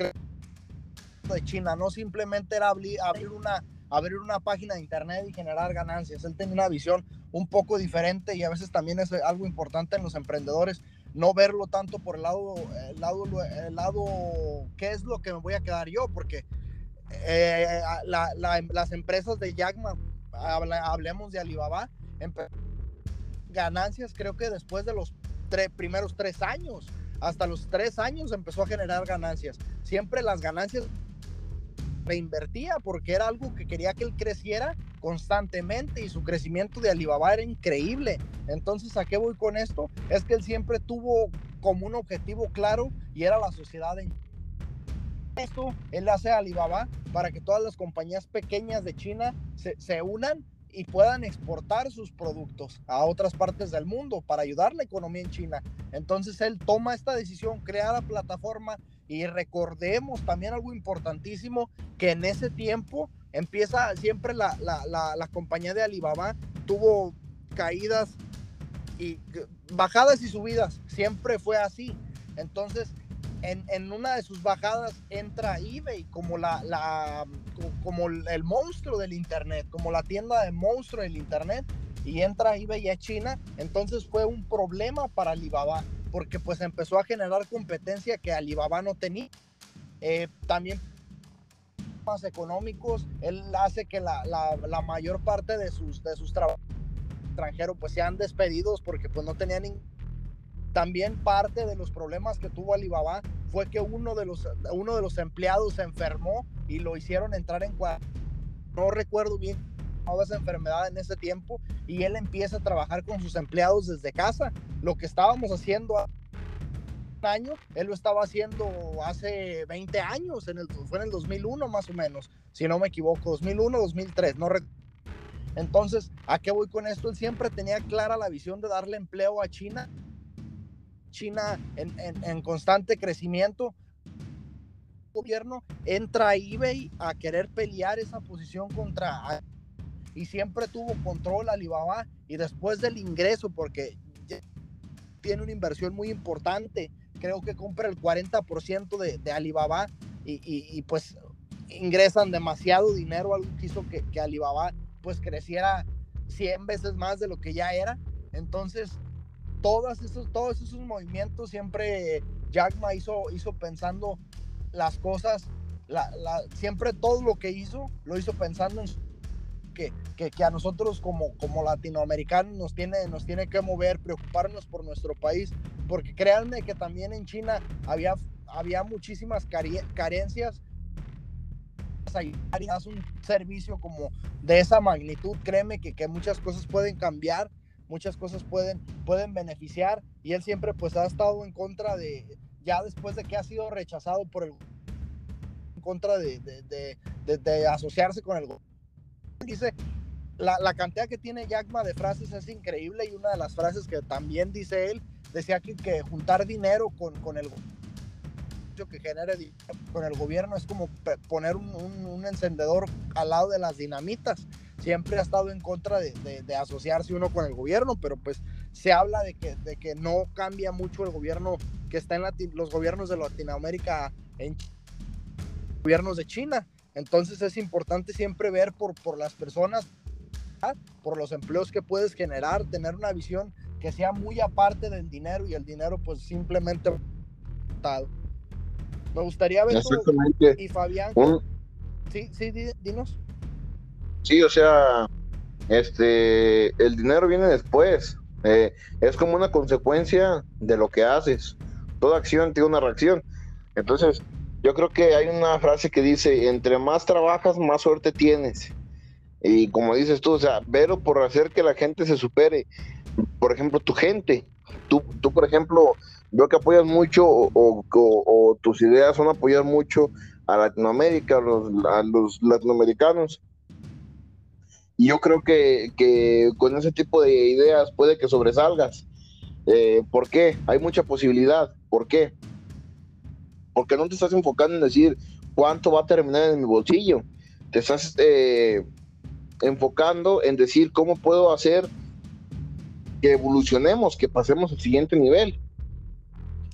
de China no simplemente era abrir, abrir una abrir una página de internet y generar ganancias él tenía una visión un poco diferente y a veces también es algo importante en los emprendedores no verlo tanto por el lado el lado el lado qué es lo que me voy a quedar yo porque eh, las empresas de Yagma, hablemos de Alibaba, ganancias creo que después de los primeros tres años, hasta los tres años empezó a generar ganancias. Siempre las ganancias reinvertía porque era algo que quería que él creciera constantemente y su crecimiento de Alibaba era increíble. Entonces, ¿a qué voy con esto? Es que él siempre tuvo como un objetivo claro y era la sociedad en esto él hace a Alibaba para que todas las compañías pequeñas de China se, unan y puedan exportar sus productos a otras partes del mundo para ayudar la economía en China. Entonces él toma esta decisión, crea la plataforma y recordemos también algo importantísimo, que en ese tiempo empieza siempre la, la compañía de Alibaba, tuvo caídas y bajadas y subidas, siempre fue así. Entonces en, una de sus bajadas entra eBay como, la, la, como el monstruo del Internet, como la tienda de monstruo del Internet, y entra eBay a China, entonces fue un problema para Alibaba, porque pues empezó a generar competencia que Alibaba no tenía. Eh, también más económicos, él hace que la, la, mayor parte de sus, de sus trabajos extranjeros pues sean despedidos porque pues no tenían también parte de los problemas que tuvo Alibaba fue que uno de los, uno de los empleados se enfermó y lo hicieron entrar en No recuerdo bien esa enfermedad en ese tiempo y él empieza a trabajar con sus empleados desde casa. Lo que estábamos haciendo hace un año, él lo estaba haciendo hace 20 años, en el, fue en el 2001 más o menos, si no me equivoco, 2001, 2003, no Entonces, ¿a qué voy con esto? Él siempre tenía clara la visión de darle empleo a China China en, constante crecimiento. El gobierno entra a eBay a querer pelear esa posición contra y siempre tuvo control Alibaba y después del ingreso porque tiene una inversión muy importante creo que compra el 40% de, de Alibaba y, pues ingresan demasiado dinero algo que hizo que, que Alibaba pues creciera 100 veces más de lo que ya era. Entonces todos esos, todos esos movimientos siempre Jack Ma hizo, hizo pensando las cosas, la, siempre todo lo que hizo, lo hizo pensando en que, que, a nosotros como, como latinoamericanos nos tiene, nos tiene que mover, preocuparnos por nuestro país, porque créanme que también en China había, había muchísimas carencias. Haz un servicio como de esa magnitud, créeme que, que muchas cosas pueden cambiar muchas cosas pueden, pueden beneficiar y él siempre pues ha estado en contra de, ya después de que ha sido rechazado por el en contra de, de, asociarse con el Dice, la, la, cantidad que tiene Yagma de frases es increíble y una de las frases que también dice él, decía que, juntar dinero con, con el que genere con el gobierno es como poner un, un encendedor al lado de las dinamitas siempre ha estado en contra de, asociarse uno con el gobierno, pero pues se habla de que, de que no cambia mucho el gobierno que está en los gobiernos de Latinoamérica en gobiernos de China. Entonces es importante siempre ver por, por las personas, por los empleos que puedes generar, tener una visión que sea muy aparte del dinero y el dinero pues simplemente me gustaría ver y Fabián sí sí dinos Sí, o sea, este, el dinero viene después. Eh, es como una consecuencia de lo que haces. Toda acción tiene una reacción. Entonces, yo creo que hay una frase que dice, entre más trabajas, más suerte tienes. Y como dices tú, o sea, pero por hacer que la gente se supere. Por ejemplo, tu gente. Tú, tú por ejemplo, veo que apoyas mucho o, tus ideas son apoyar mucho a Latinoamérica, a los latinoamericanos. Y yo creo que, con ese tipo de ideas puede que sobresalgas. Eh, ¿Por qué? Hay mucha posibilidad. ¿Por qué? Porque no te estás enfocando en decir cuánto va a terminar en mi bolsillo. Te estás eh, enfocando en decir cómo puedo hacer que evolucionemos, que pasemos al siguiente nivel.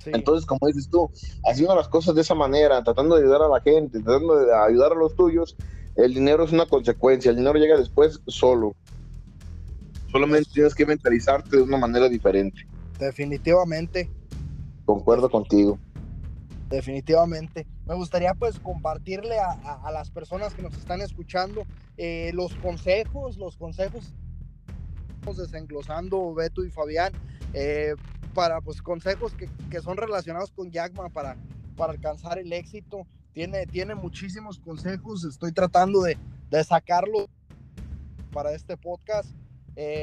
Entonces, como dices tú, haciendo las cosas de esa manera, tratando de ayudar a la gente, tratando de ayudar a los tuyos, el dinero es una consecuencia, el dinero llega después solo. Solamente tienes que mentalizarte de una manera diferente. Definitivamente. Concuerdo contigo. Definitivamente. Me gustaría pues compartirle a, las personas que nos están escuchando eh, los consejos, los consejos desenglosando Beto y Fabián eh, para pues consejos que, que, son relacionados con Yagma para, para alcanzar el éxito. Tiene, tiene muchísimos consejos, estoy tratando de, de sacarlo para este podcast. Eh.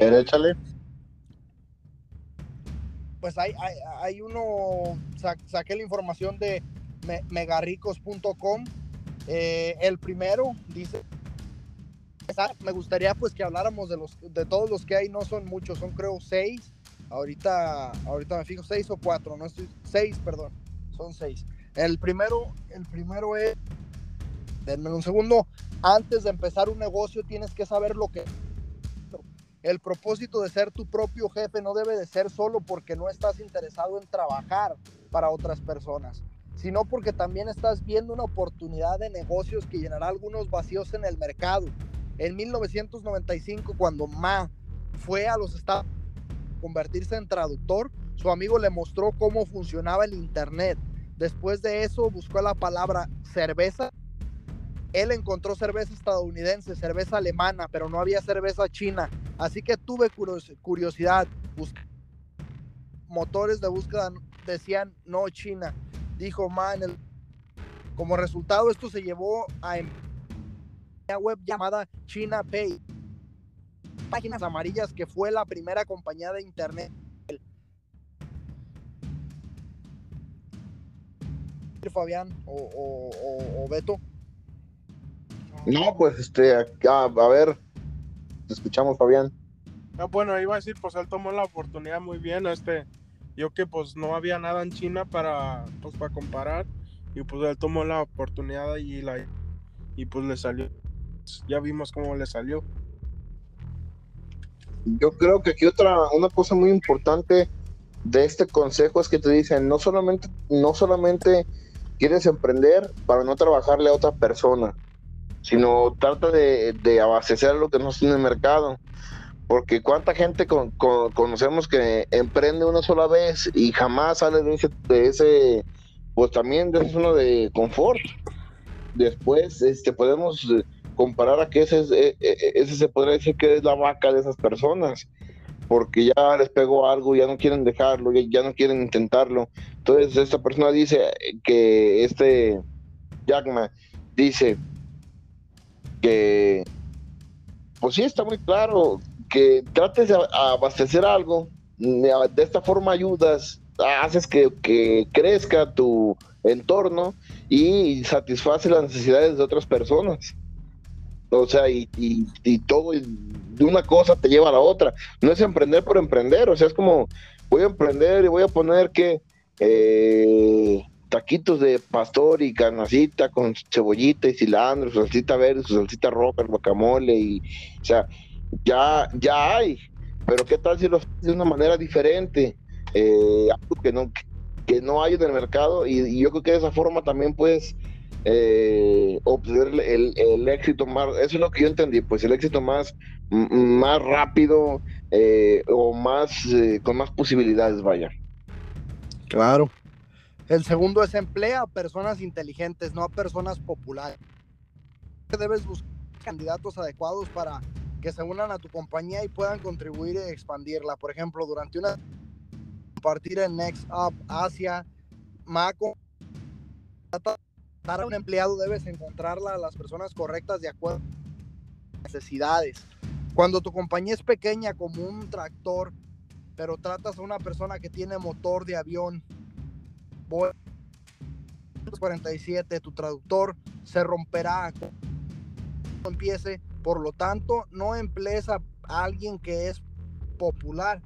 Pues hay, hay, hay uno, saqué la información de megarricos.com. Eh, el primero dice me gustaría pues que habláramos de los de todos los que hay, no son muchos, son creo seis. Ahorita, ahorita me fijo seis o cuatro, no seis, perdón, son seis. El primero, el primero es, denme un segundo, antes de empezar un negocio tienes que saber lo que el propósito de ser tu propio jefe no debe de ser solo porque no estás interesado en trabajar para otras personas, sino porque también estás viendo una oportunidad de negocios que llenará algunos vacíos en el mercado en 1995, cuando Ma fue a los Estados a convertirse en traductor, su amigo le mostró cómo funcionaba el Internet. Después de eso buscó la palabra cerveza. Él encontró cerveza estadounidense, cerveza alemana, pero no había cerveza china. Así que tuve curiosidad. Motores de búsqueda decían no China. Dijo Ma Como resultado, esto se llevó a em-, web llamada China Pay. Páginas amarillas que fue la primera compañía de internet. Fabián o, Beto. No, pues este, a, ver, te escuchamos, Fabián. No, bueno, iba a decir, pues él tomó la oportunidad muy bien, este, yo que pues no había nada en China para, pues para comparar, y pues él tomó la oportunidad y la, y pues le salió ya vimos cómo le salió. Yo creo que aquí otra, una cosa muy importante de este consejo es que te dicen, no solamente, no solamente quieres emprender para no trabajarle a otra persona, sino trata de, abastecer lo que no está en el mercado. Porque cuánta gente conocemos que emprende una sola vez y jamás sale de ese, de ese pues también de esa zona de confort. Después este, podemos comparar a que ese, eh, eh, ese se podría decir que es la vaca de esas personas, porque ya les pegó algo, ya no quieren dejarlo, ya, no quieren intentarlo. Entonces esta persona dice que este Jackman dice que, pues sí, está muy claro, que trates de abastecer algo, de esta forma ayudas, haces que, que crezca tu entorno y satisface las necesidades de otras personas. O sea, y, y, todo de una cosa te lleva a la otra. No es emprender por emprender, o sea, es como voy a emprender y voy a poner que eh, taquitos de pastor y carnacita con cebollita y cilantro, salsita verde, salsita roja, el guacamole, y, o sea, ya, ya hay, pero ¿qué tal si lo de una manera diferente? Eh, algo que no, que no hay en el mercado y, yo creo que de esa forma también puedes eh, obtener el, éxito más, eso es lo que yo entendí, pues el éxito más, más rápido eh, o más con más posibilidades, vaya. Claro. El segundo es emplea a personas inteligentes, no a personas populares. Debes buscar candidatos adecuados para que se unan a tu compañía y puedan contribuir y expandirla. Por ejemplo, durante una compartir en Next Up Asia, Maco, a un empleado debes encontrarla a las personas correctas de acuerdo a las necesidades. Cuando tu compañía es pequeña como un tractor, pero tratas a una persona que tiene motor de avión, 47, tu traductor se romperá empiece. Por lo tanto, no emplees a alguien que es popular.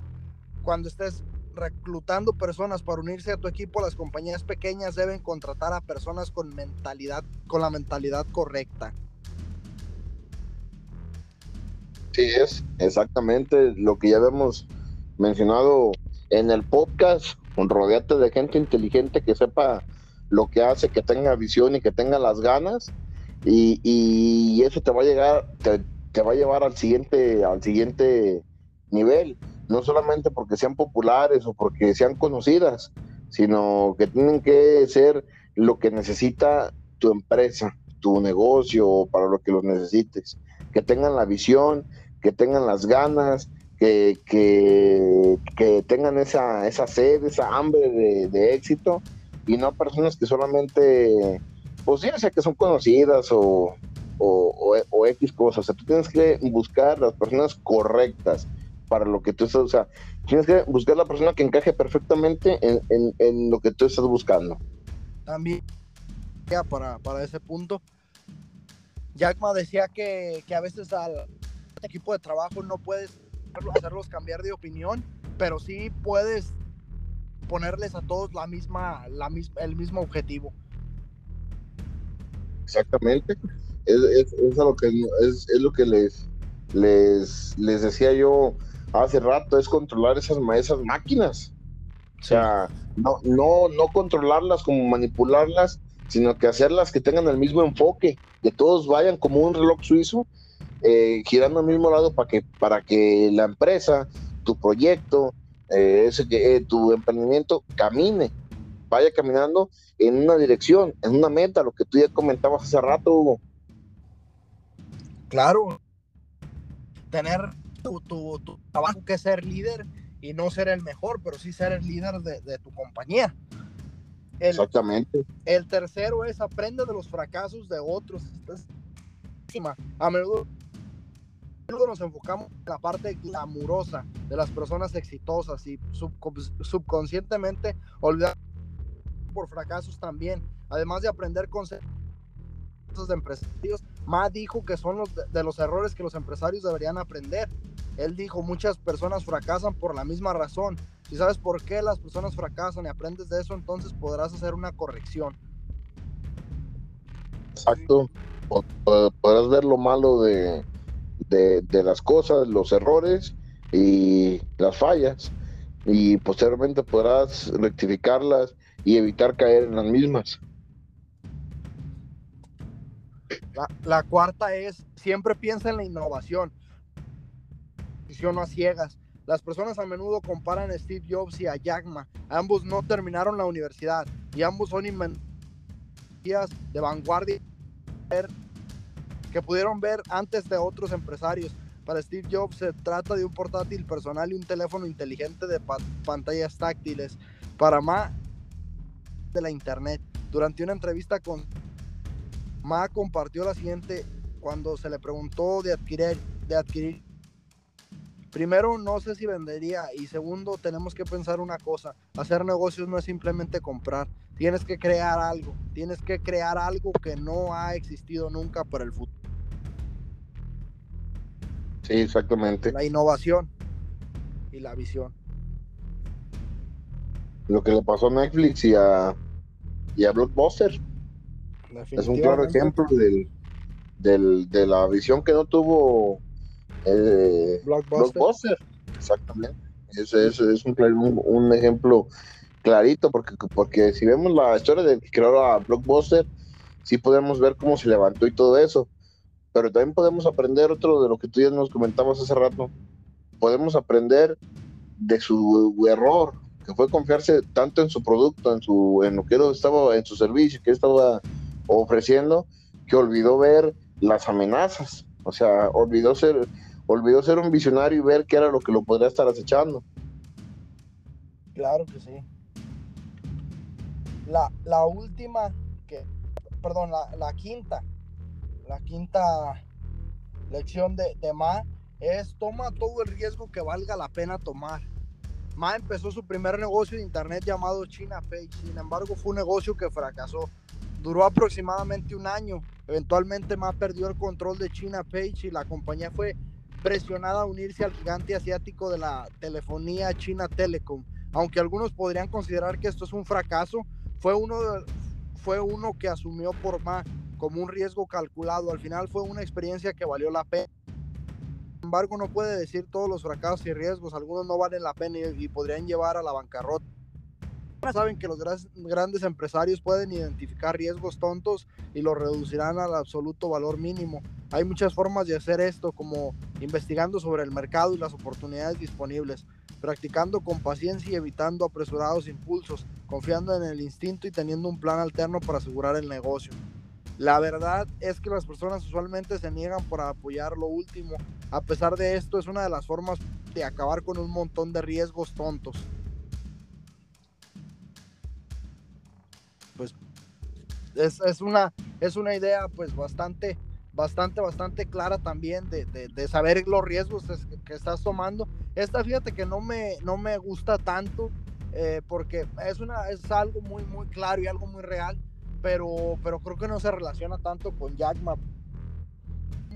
Cuando estés reclutando personas para unirse a tu equipo, las compañías pequeñas deben contratar a personas con mentalidad, con la mentalidad correcta. Sí, es exactamente lo que ya habíamos mencionado en el podcast. Rodeate de gente inteligente que sepa lo que hace, que tenga visión y que tenga las ganas. Y, eso te va a llegar, te, te, va a llevar al siguiente, al siguiente nivel. No solamente porque sean populares o porque sean conocidas, sino que tienen que ser lo que necesita tu empresa, tu negocio, para lo que los necesites. Que tengan la visión, que tengan las ganas, que, que, tengan esa, esa sed, esa hambre de, éxito y no personas que solamente, pues ya sea que son conocidas o, o, X cosas. O sea, tú tienes que buscar las personas correctas para lo que tú estás, o sea, tienes que buscar la persona que encaje perfectamente en, en, lo que tú estás buscando. También, ya para, para ese punto, Jackma decía que, que a veces al equipo de trabajo no puedes hacerlos cambiar de opinión, pero sí puedes ponerles a todos la misma, la misma, el mismo objetivo. Exactamente. Es, es, lo que es, lo que les, les, les decía yo hace rato, es controlar esas, esas máquinas. O sea, no, no, no controlarlas como manipularlas, sino que hacerlas que tengan el mismo enfoque, que todos vayan como un reloj suizo eh, girando al mismo lado para que, para que la empresa, tu proyecto, eh, ese, eh, tu emprendimiento camine, vaya caminando en una dirección, en una meta, lo que tú ya comentabas hace rato, Hugo. Claro, tener tu, tu, trabajo que ser líder y no ser el mejor, pero sí ser el líder de, tu compañía. Exactamente. El tercero es aprende de los fracasos de otros. A menudo nos enfocamos en la parte glamurosa de las personas exitosas y subconscientemente olvidar por fracasos también, además de aprender conceptos de empresarios. Ma dijo que son los de, los errores que los empresarios deberían aprender. Él dijo, muchas personas fracasan por la misma razón. Si sabes por qué las personas fracasan y aprendes de eso, entonces podrás hacer una corrección. Exacto. Podrás ver lo malo de, de, las cosas, los errores y las fallas y posteriormente podrás rectificarlas y evitar caer en las mismas. La, cuarta es, siempre piensa en la innovación. no ciegas. Las personas a menudo comparan a Steve Jobs y a Jack. Ambos no terminaron la universidad y ambos son inventores de vanguardia pudieron ver antes de otros empresarios. Para Steve Jobs se trata de un portátil personal y un teléfono inteligente de pantallas táctiles. Para Ma, de la Internet. Durante una entrevista con Ma compartió la siguiente cuando se le preguntó de adquirir, de adquirir. Primero, no sé si vendería y segundo, tenemos que pensar una cosa, hacer negocios no es simplemente comprar, tienes que crear algo, tienes que crear algo que no ha existido nunca para el futuro. Sí, exactamente. La innovación y la visión. Lo que le pasó a Netflix y a, y a Blockbuster. Es un claro ejemplo del, de la visión que no tuvo eh, Blockbuster. Exactamente. Ese, es un, un, ejemplo clarito, porque, porque si vemos la historia de que creó a Blockbuster, sí podemos ver cómo se levantó y todo eso pero también podemos aprender otro de lo que tú ya nos comentabas hace rato. Podemos aprender de su error, que fue confiarse tanto en su producto, en su en lo que estaba en su servicio que estaba ofreciendo, que olvidó ver las amenazas. O sea, olvidó ser olvidó ser un visionario y ver qué era lo que lo podría estar acechando. Claro que sí. La, la última, que, perdón, la, la quinta la quinta lección de, de Ma es toma todo el riesgo que valga la pena tomar. Ma empezó su primer negocio de internet llamado China Pay, sin embargo fue un negocio que fracasó. Duró aproximadamente un año. Eventualmente Ma perdió el control de China Page y la compañía fue presionada a unirse al gigante asiático de la telefonía China Telecom. Aunque algunos podrían considerar que esto es un fracaso, fue uno, fue uno que asumió por más como un riesgo calculado. Al final fue una experiencia que valió la pena. Sin embargo, no puede decir todos los fracasos y riesgos. Algunos no valen la pena y, y podrían llevar a la bancarrota saben que los grandes empresarios pueden identificar riesgos tontos y los reducirán al absoluto valor mínimo. Hay muchas formas de hacer esto, como investigando sobre el mercado y las oportunidades disponibles, practicando con paciencia y evitando apresurados impulsos, confiando en el instinto y teniendo un plan alterno para asegurar el negocio. La verdad es que las personas usualmente se niegan por apoyar lo último. A pesar de esto, es una de las formas de acabar con un montón de riesgos tontos. pues es, es, una, es una idea pues bastante, bastante, bastante clara también de, de, saber los riesgos que, estás tomando. Esta fíjate que no me, no me gusta tanto eh, porque es, una, es algo muy, muy claro y algo muy real, pero, pero creo que no se relaciona tanto con Jack Ma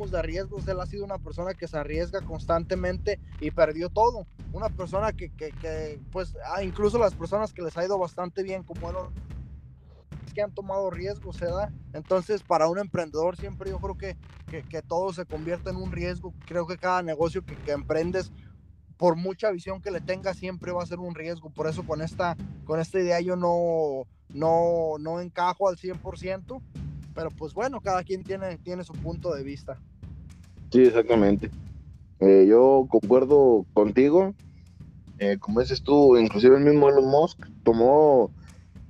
de riesgos, él ha sido una persona que se arriesga constantemente y perdió todo. Una persona que, que, que pues, ah, incluso las personas que les ha ido bastante bien, como él, que han tomado riesgos, se da. Entonces, para un emprendedor siempre yo creo que, que, todo se convierte en un riesgo. Creo que cada negocio que, que, emprendes, por mucha visión que le tengas, siempre va a ser un riesgo. Por eso con esta, con esta idea yo no, no, no encajo al 100%, pero pues bueno, cada quien tiene, tiene su punto de vista. Sí, exactamente. Eh, yo concuerdo contigo. Eh, como dices tú, inclusive el mismo Elon Musk tomó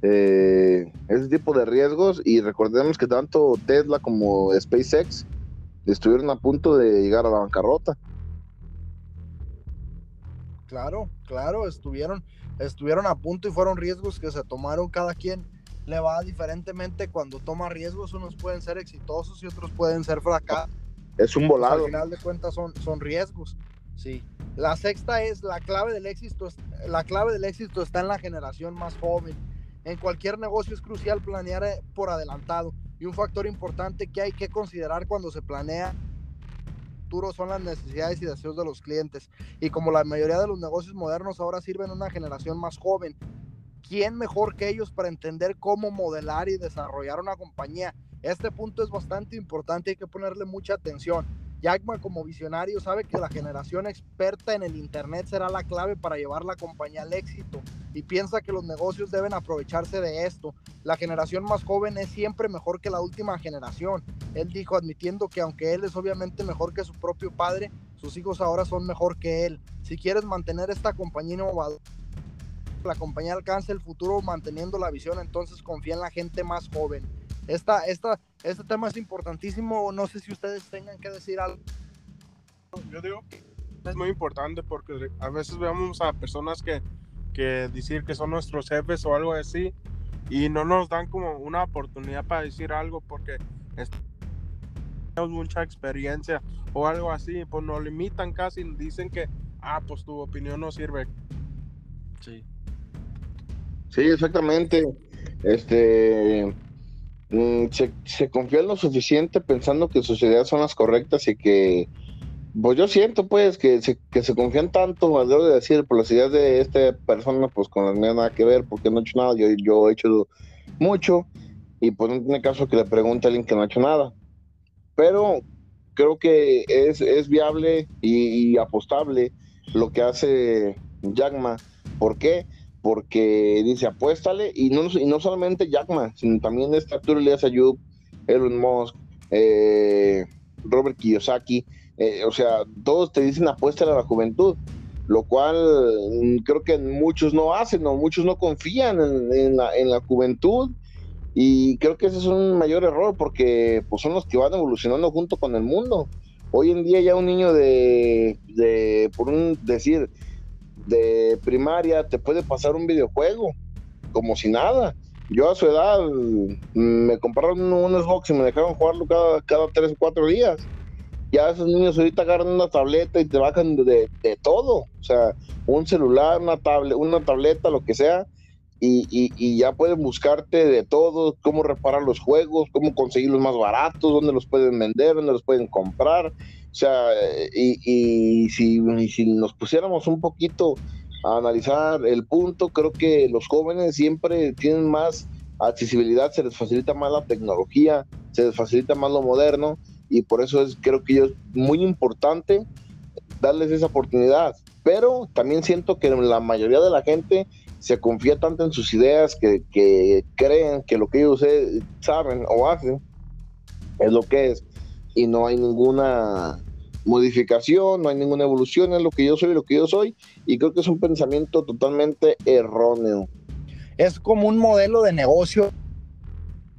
eh, ese tipo de riesgos y recordemos que tanto Tesla como SpaceX estuvieron a punto de llegar a la bancarrota. Claro, claro, estuvieron, estuvieron a punto y fueron riesgos que se tomaron cada quien. Le va diferentemente cuando toma riesgos, unos pueden ser exitosos y otros pueden ser fracasos. Es un volado. al final de cuentas son, son riesgos. Sí. La sexta es la clave del éxito. La clave del éxito está en la generación más joven en cualquier negocio es crucial planear eh, por adelantado y un factor importante que hay que considerar cuando se planea son las necesidades y deseos de los clientes. Y como la mayoría de los negocios modernos ahora sirven a una generación más joven, ¿quién mejor que ellos para entender cómo modelar y desarrollar una compañía? Este punto es bastante importante, hay que ponerle mucha atención. Jackman como visionario sabe que la generación experta en el Internet será la clave para llevar la compañía al éxito y piensa que los negocios deben aprovecharse de esto. La generación más joven es siempre mejor que la última generación. Él dijo admitiendo que aunque él es obviamente mejor que su propio padre, sus hijos ahora son mejor que él. Si quieres mantener esta compañía innovadora, la compañía alcance el futuro manteniendo la visión, entonces confía en la gente más joven. Esta, esta, este tema es importantísimo. No sé si ustedes tengan que decir algo. Yo digo que es muy importante porque a veces vemos a personas que, que decir que son nuestros jefes o algo así y no nos dan como una oportunidad para decir algo porque tenemos mucha experiencia o algo así, pues nos limitan casi, dicen que, ah, pues tu opinión no sirve. Sí. Sí, exactamente. Este, se, se en lo suficiente pensando que sus ideas son las correctas y que, pues yo siento pues que se, que se confían tanto, debo de decir, por las ideas de esta persona, pues con las mías nada que ver, porque no he hecho nada, yo, yo he hecho mucho y pues no tiene caso que le pregunte a alguien que no ha hecho nada. Pero creo que es, es viable y, y apostable lo que hace Jagma. ¿Por qué? Porque dice apuéstale y no, y no solamente Jackman, sino también Arturo Elias Ayub, Elon Musk, eh, Robert Kiyosaki, eh, o sea, todos te dicen apuéstale a la juventud, lo cual mm, creo que muchos no hacen, o muchos no confían en, la, en, la, juventud y creo que ese es un mayor error porque pues, son los que van evolucionando junto con el mundo. Hoy en día ya un niño de, de por un decir, de primaria te puede pasar un videojuego como si nada. Yo a su edad mm, me compraron un Xbox y me dejaron jugarlo cada, cada tres o cuatro días. Ya esos niños ahorita agarran una tableta y te bajan de, de todo. O sea, un celular, una, tablet, una tableta, lo que sea. Y, y, y, ya pueden buscarte de todo, cómo reparar los juegos, cómo conseguirlos más baratos, dónde los pueden vender, dónde los pueden comprar. O sea, y, y, si, nos pusiéramos un poquito a analizar el punto, creo que los jóvenes siempre tienen más accesibilidad, se les facilita más la tecnología, se les facilita más lo moderno y por eso es creo que es muy importante darles esa oportunidad. Pero también siento que la mayoría de la gente se confía tanto en sus ideas que, que creen que lo que ellos saben o hacen es lo que es y no hay ninguna modificación, no hay ninguna evolución, es lo que yo soy, lo que yo soy, y creo que es un pensamiento totalmente erróneo. Es como un modelo de negocio,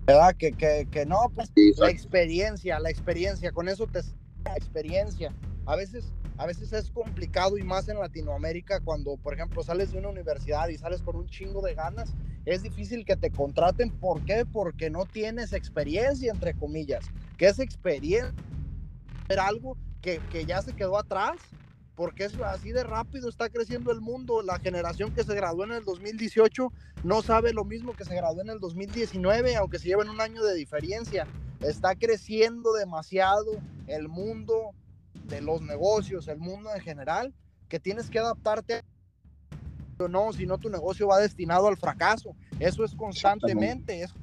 ¿verdad? Que, que, que no, pues la experiencia, la experiencia, con eso te la experiencia. A veces, a veces es complicado y más en Latinoamérica cuando, por ejemplo, sales de una universidad y sales con un chingo de ganas, es difícil que te contraten. ¿Por qué? Porque no tienes experiencia, entre comillas. ¿Qué es experiencia? algo que, ya se quedó atrás, porque es así de rápido, está creciendo el mundo. La generación que se graduó en el 2018 no sabe lo mismo que se graduó en el 2019, aunque se lleven un año de diferencia. Está creciendo demasiado el mundo de los negocios, el mundo en general, que tienes que adaptarte. No, si no tu negocio va destinado al fracaso. Eso es constantemente, es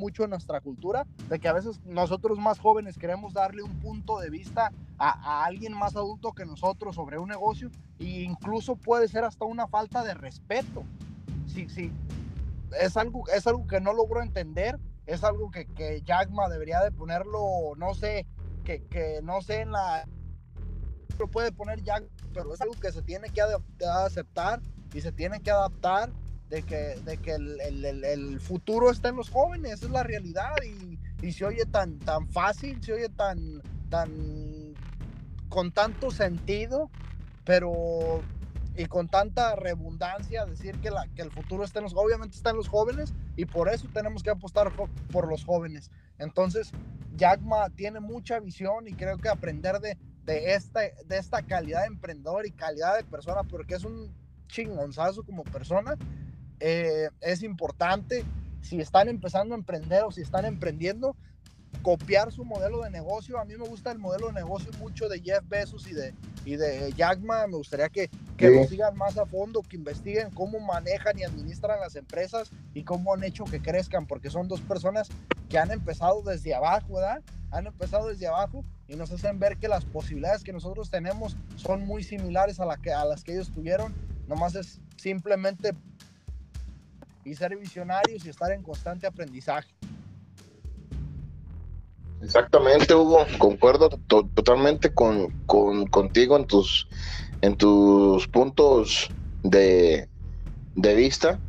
mucho en nuestra cultura, de que a veces nosotros más jóvenes queremos darle un punto de vista a, alguien más adulto que nosotros sobre un negocio e incluso puede ser hasta una falta de respeto. Sí, sí, es algo, es algo que no logro entender, es algo que, que Jagma debería de ponerlo, no sé, que, que no sé en la... Lo puede poner Jack, pero es algo que se tiene que aceptar y se tiene que adaptar de que, de que el, el, el, futuro está en los jóvenes, esa es la realidad y, y, se oye tan, tan fácil, se oye tan, tan con tanto sentido, pero y con tanta redundancia decir que, la, que el futuro está en los, obviamente está en los jóvenes y por eso tenemos que apostar por, los jóvenes. Entonces, Jackma tiene mucha visión y creo que aprender de, de, esta, de esta calidad de emprendedor y calidad de persona, porque es un chingonzazo como persona, eh, es importante si están empezando a emprender o si están emprendiendo, copiar su modelo de negocio. A mí me gusta el modelo de negocio mucho de Jeff Bezos y de, y de Jack Ma. Me gustaría que, que lo sigan más a fondo, que investiguen cómo manejan y administran las empresas y cómo han hecho que crezcan, porque son dos personas que han empezado desde abajo, ¿verdad? Han empezado desde abajo y nos hacen ver que las posibilidades que nosotros tenemos son muy similares a, la que, a las que ellos tuvieron. Nomás es simplemente y ser visionarios y estar en constante aprendizaje. Exactamente, Hugo, concuerdo totalmente con, contigo en tus, en tus puntos de, de vista,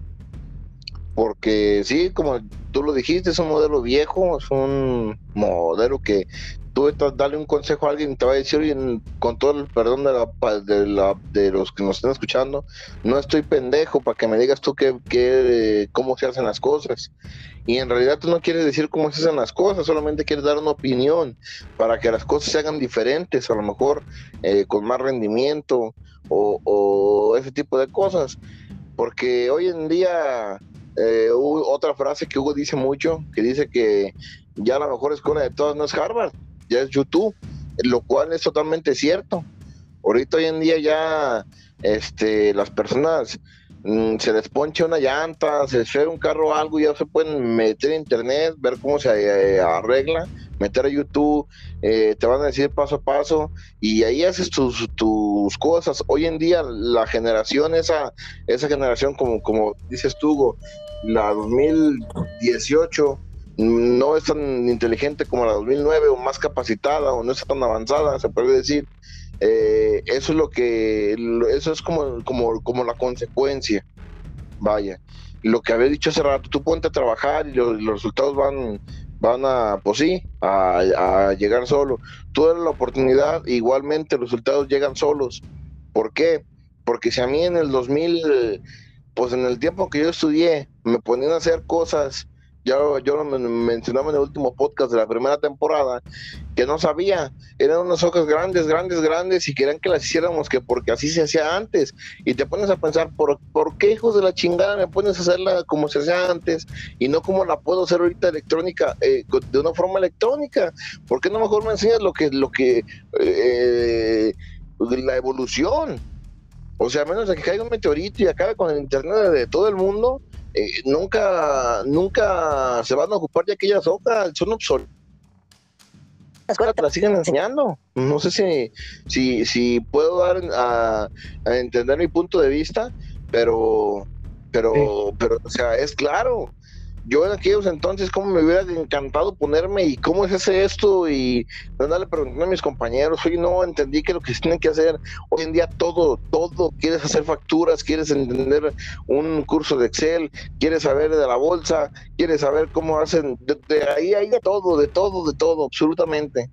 porque sí, como tú lo dijiste, es un modelo viejo, es un modelo que tú estás dale un consejo a alguien te va a decir, con todo el perdón de, la, de, la, de los que nos están escuchando, no estoy pendejo para que me digas tú que, cómo se hacen las cosas. Y en realidad tú no quieres decir cómo se hacen las cosas, solamente quieres dar una opinión para que las cosas se hagan diferentes, a lo mejor eh, con más rendimiento o, o, ese tipo de cosas. Porque hoy en día, eh, otra frase que Hugo dice mucho, que dice que ya la mejor escuela de todas no es Harvard, ya es YouTube, lo cual es totalmente cierto. Ahorita hoy en día ya este, las personas mm, se les ponche una llanta, se les un carro o algo, ya se pueden meter a internet, ver cómo se eh, arregla, meter a YouTube, eh, te van a decir paso a paso y ahí haces tus, tus cosas. Hoy en día la generación, esa, esa generación como, como dices tú, la 2018, no es tan inteligente como la 2009 o más capacitada o no está tan avanzada, se puede decir. Eh, eso es lo que, eso es como, como, como la consecuencia. Vaya, lo que había dicho hace rato, tú ponte a trabajar y los, resultados van, van a, pues sí, a, llegar solo. Tú eres la oportunidad, igualmente los resultados llegan solos. ¿Por qué? Porque si a mí en el 2000, pues en el tiempo que yo estudié, me ponían a hacer cosas ya yo lo mencionaba en el último podcast de la primera temporada, que no sabía, eran unas hojas grandes, grandes, grandes y querían que las hiciéramos que porque así se hacía antes. Y te pones a pensar, ¿por, ¿por qué hijos de la chingada me pones a hacerla como se hacía antes y no como la puedo hacer ahorita electrónica, eh, de una forma electrónica? ¿Por qué no mejor me enseñas lo que, lo que, eh, la evolución? O sea, a menos de que caiga un meteorito y acabe con el internet de, todo el mundo, eh, nunca, nunca se van a ocupar de aquellas hojas, son obsoletas. Las cosas te las siguen enseñando. No sé si, si, si puedo dar a, a entender mi punto de vista, pero, pero, pero, o sea, es claro yo en aquellos entonces, cómo me hubiera encantado ponerme y cómo es ese esto y andarle preguntando a mis compañeros, oye, no entendí que lo que se tiene que hacer, hoy en día todo, todo, quieres hacer facturas, quieres entender un curso de Excel, quieres saber de la bolsa, quieres saber cóí hacen, de, ahí hay de todo, de todo, de todo, absolutamente.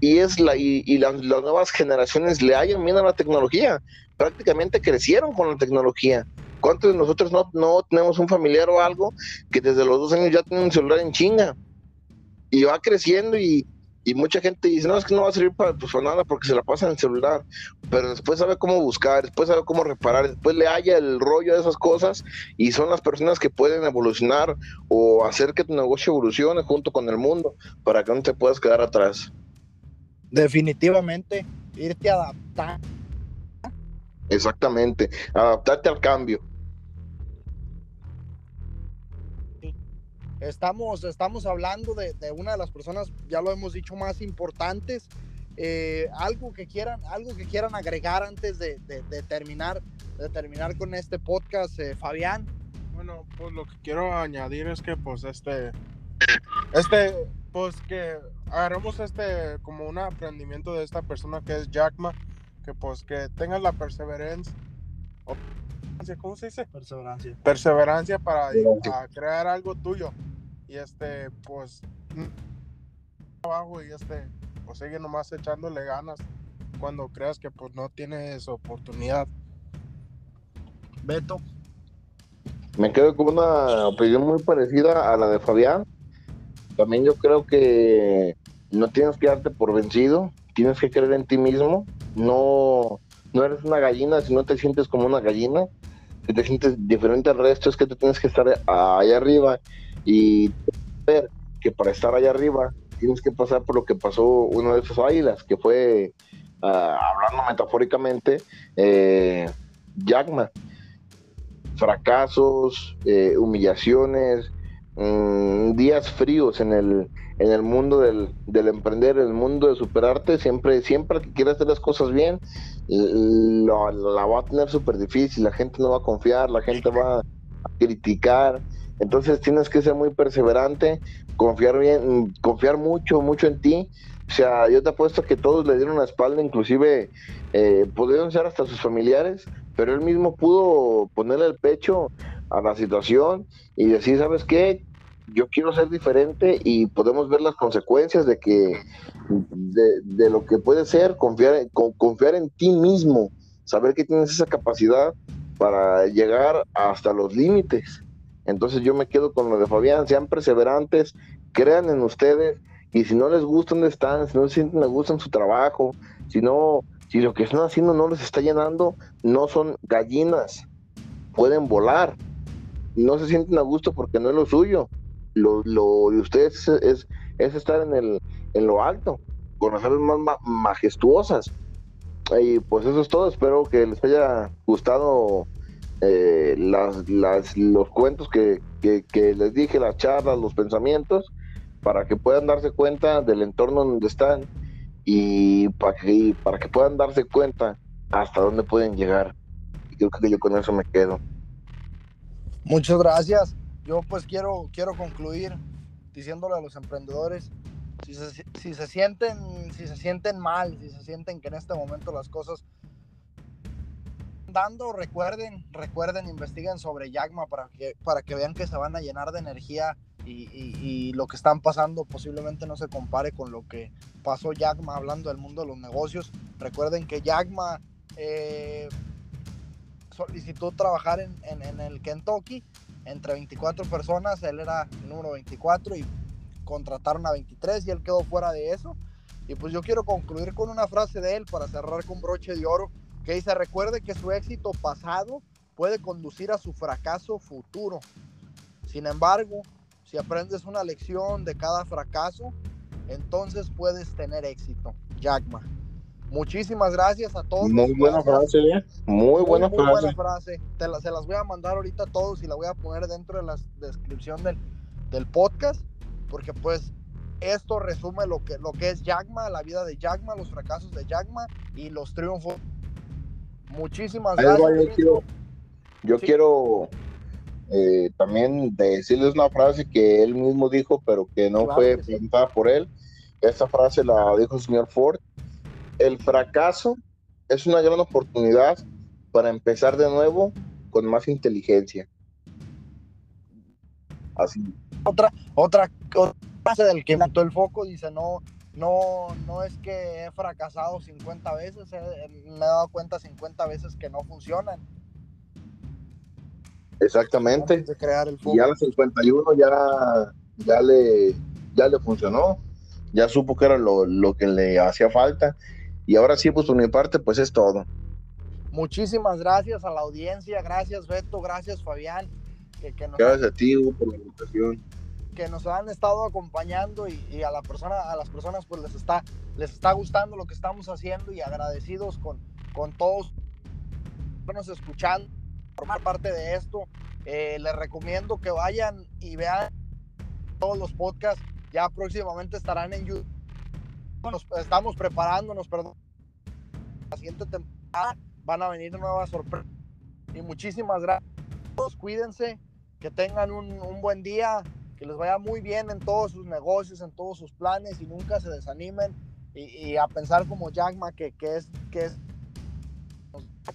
Y es la, y, las, las nuevas generaciones le hayan miedo a la tecnología, prácticamente crecieron con la tecnología ¿Cuántos de nosotros no, no tenemos un familiar o algo que desde los dos años ya tiene un celular en chinga? Y va creciendo y, y mucha gente dice, no, es que no va a servir para, pues, nada porque se la pasa en el celular, pero después sabe cómo buscar, después sabe cómo reparar, después le haya el rollo de esas cosas y son las personas que pueden evolucionar o hacer que tu negocio evolucione junto con el mundo para que no te puedas quedar atrás. Definitivamente, irte adaptando Exactamente, adaptarte al cambio. Estamos, estamos hablando de, una de las personas, ya lo hemos dicho, más importantes. Eh, algo que quieran, algo que quieran agregar antes de, terminar, de terminar con este podcast, eh, Fabián. Bueno, pues lo que quiero añadir es que, pues, este, este, pues que agarremos este como un aprendimiento de esta persona que es Jackma que pues que tengas la perseverancia, ¿cómo se dice? Perseverancia. Perseverancia para crear algo tuyo. Y este, pues, abajo y este, pues sigue nomás echándole ganas cuando creas que pues no tienes oportunidad. Beto. Me quedo con una opinión muy parecida a la de Fabián. También yo creo que no tienes que darte por vencido, tienes que creer en ti mismo no, no eres una gallina, si no te sientes como una gallina, te sientes diferente al resto, es que tú tienes que estar allá arriba y ver que para estar allá arriba tienes que pasar por lo que pasó uno de esos águilas, que fue, ah, hablando metafóricamente, eh, Yagma. Fracasos, eh, humillaciones, mm, días fríos en el, en el mundo del, del, emprender, en el mundo de superarte, siempre, siempre que quiera hacer las cosas bien, la va a tener súper difícil, la gente no va a confiar, la gente va a criticar, entonces tienes que ser muy perseverante, confiar bien, confiar mucho, mucho en ti. O sea, yo te apuesto que todos le dieron la espalda, inclusive eh, pudieron ser hasta sus familiares, pero él mismo pudo ponerle el pecho a la situación y decir, ¿sabes qué? Yo quiero ser diferente y podemos ver las consecuencias de que de, lo que puede ser confiar confiar en ti mismo saber que tienes esa capacidad para llegar hasta los límites. Entonces yo me quedo con lo de Fabián sean perseverantes crean en ustedes y si no les gusta donde están si no se sienten a gusto en su trabajo si no si lo que están haciendo no les está llenando no son gallinas pueden volar. No se sienten a gusto porque no es lo suyo lo, lo de ustedes es, es, estar en, el, en lo alto, con las aves más majestuosas. Y pues eso es todo, espero que les haya gustado eh, las, las, los cuentos que, que, les dije, las charlas, los pensamientos, para que puedan darse cuenta del entorno donde están y para que, para que puedan darse cuenta hasta dónde pueden llegar. Y creo que yo con eso me quedo. Muchas gracias yo pues quiero, quiero concluir diciéndole a los emprendedores, si se, si se, sienten, si se sienten mal, si se sienten que en este momento las cosas dando, recuerden, recuerden, investiguen sobre Yagma para que, para que vean que se van a llenar de energía y, y, lo que están pasando posiblemente no se compare con lo que pasó Yagma hablando del mundo de los negocios. Recuerden que Yagma eh, solicitó trabajar en, en, en el Kentucky entre 24 personas, él era el número 24 y contrataron a 23 y él quedó fuera de eso. Y pues yo quiero concluir con una frase de él para cerrar con broche de oro, que dice, recuerde que su éxito pasado puede conducir a su fracaso futuro. Sin embargo, si aprendes una lección de cada fracaso, entonces puedes tener éxito. Jackma. Muchísimas gracias a todos. Muy buena Gracias. frase, ¿eh? Muy buena muy frase. buena frase. Te la- se las voy a mandar ahorita a todos y la voy a poner dentro de la descripción del, del podcast, porque pues esto resume lo que, lo que es Jagma, la vida de Jagma, los fracasos de Jagma y los triunfos. Muchísimas Ahí va, gracias. yo Benito. quiero, yo Sí. quiero eh, también decirles una frase que él mismo dijo, pero que no Claro fue que sí. presentada por él. Esta frase la dijo el señor Ford. El fracaso es una gran oportunidad para empezar de nuevo con más inteligencia. Así. otra, otra frase del que montó el foco dice no no no es que he fracasado 50 veces me he dado cuenta 50 veces que no funcionan Exactamente. antes de crear el foco Y ya a las 51 ya, ya, le, ya le funcionó. Ya supo que era lo, lo que le hacía falta. Y ahora sí, pues por mi parte, pues es todo. muchísimas gracias a la audiencia gracias Beto gracias Fabián que, que nos, Gracias a ti, Hugo, por la invitación. que nos han estado acompañando y, y a la persona a las personas pues les está les está gustando lo que estamos haciendo y agradecidos con con todos nos escuchando formar parte de esto Eh, les recomiendo que vayan y vean todos los podcasts ya próximamente estarán en YouTube Nos- estamos preparándonos perdón. La siguiente temporada van a venir nuevas sorpresas. Y muchísimas gracias. Todos cuídense que tengan un, un buen día que les vaya muy bien en todos sus negocios, en todos sus planes y nunca se desanimen. Y, y a pensar como Jackma que, que es que es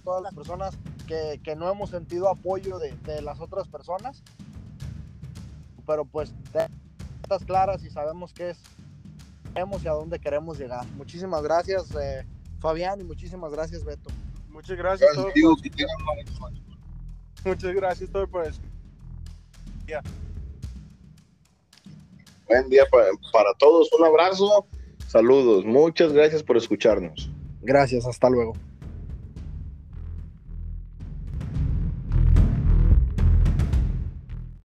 todas las personas que, que no hemos sentido apoyo de, de las otras personas. Pero pues estas claras y sabemos qué es queremos y a dónde queremos llegar muchísimas gracias eh, Fabián y muchísimas gracias Beto Muchas gracias, a Gracias, todos tío, por- que tengan una buena noche. muchas gracias a todos por eso. Buen día pa- para todos. Un abrazo. Saludos. Muchas gracias por escucharnos. gracias hasta luego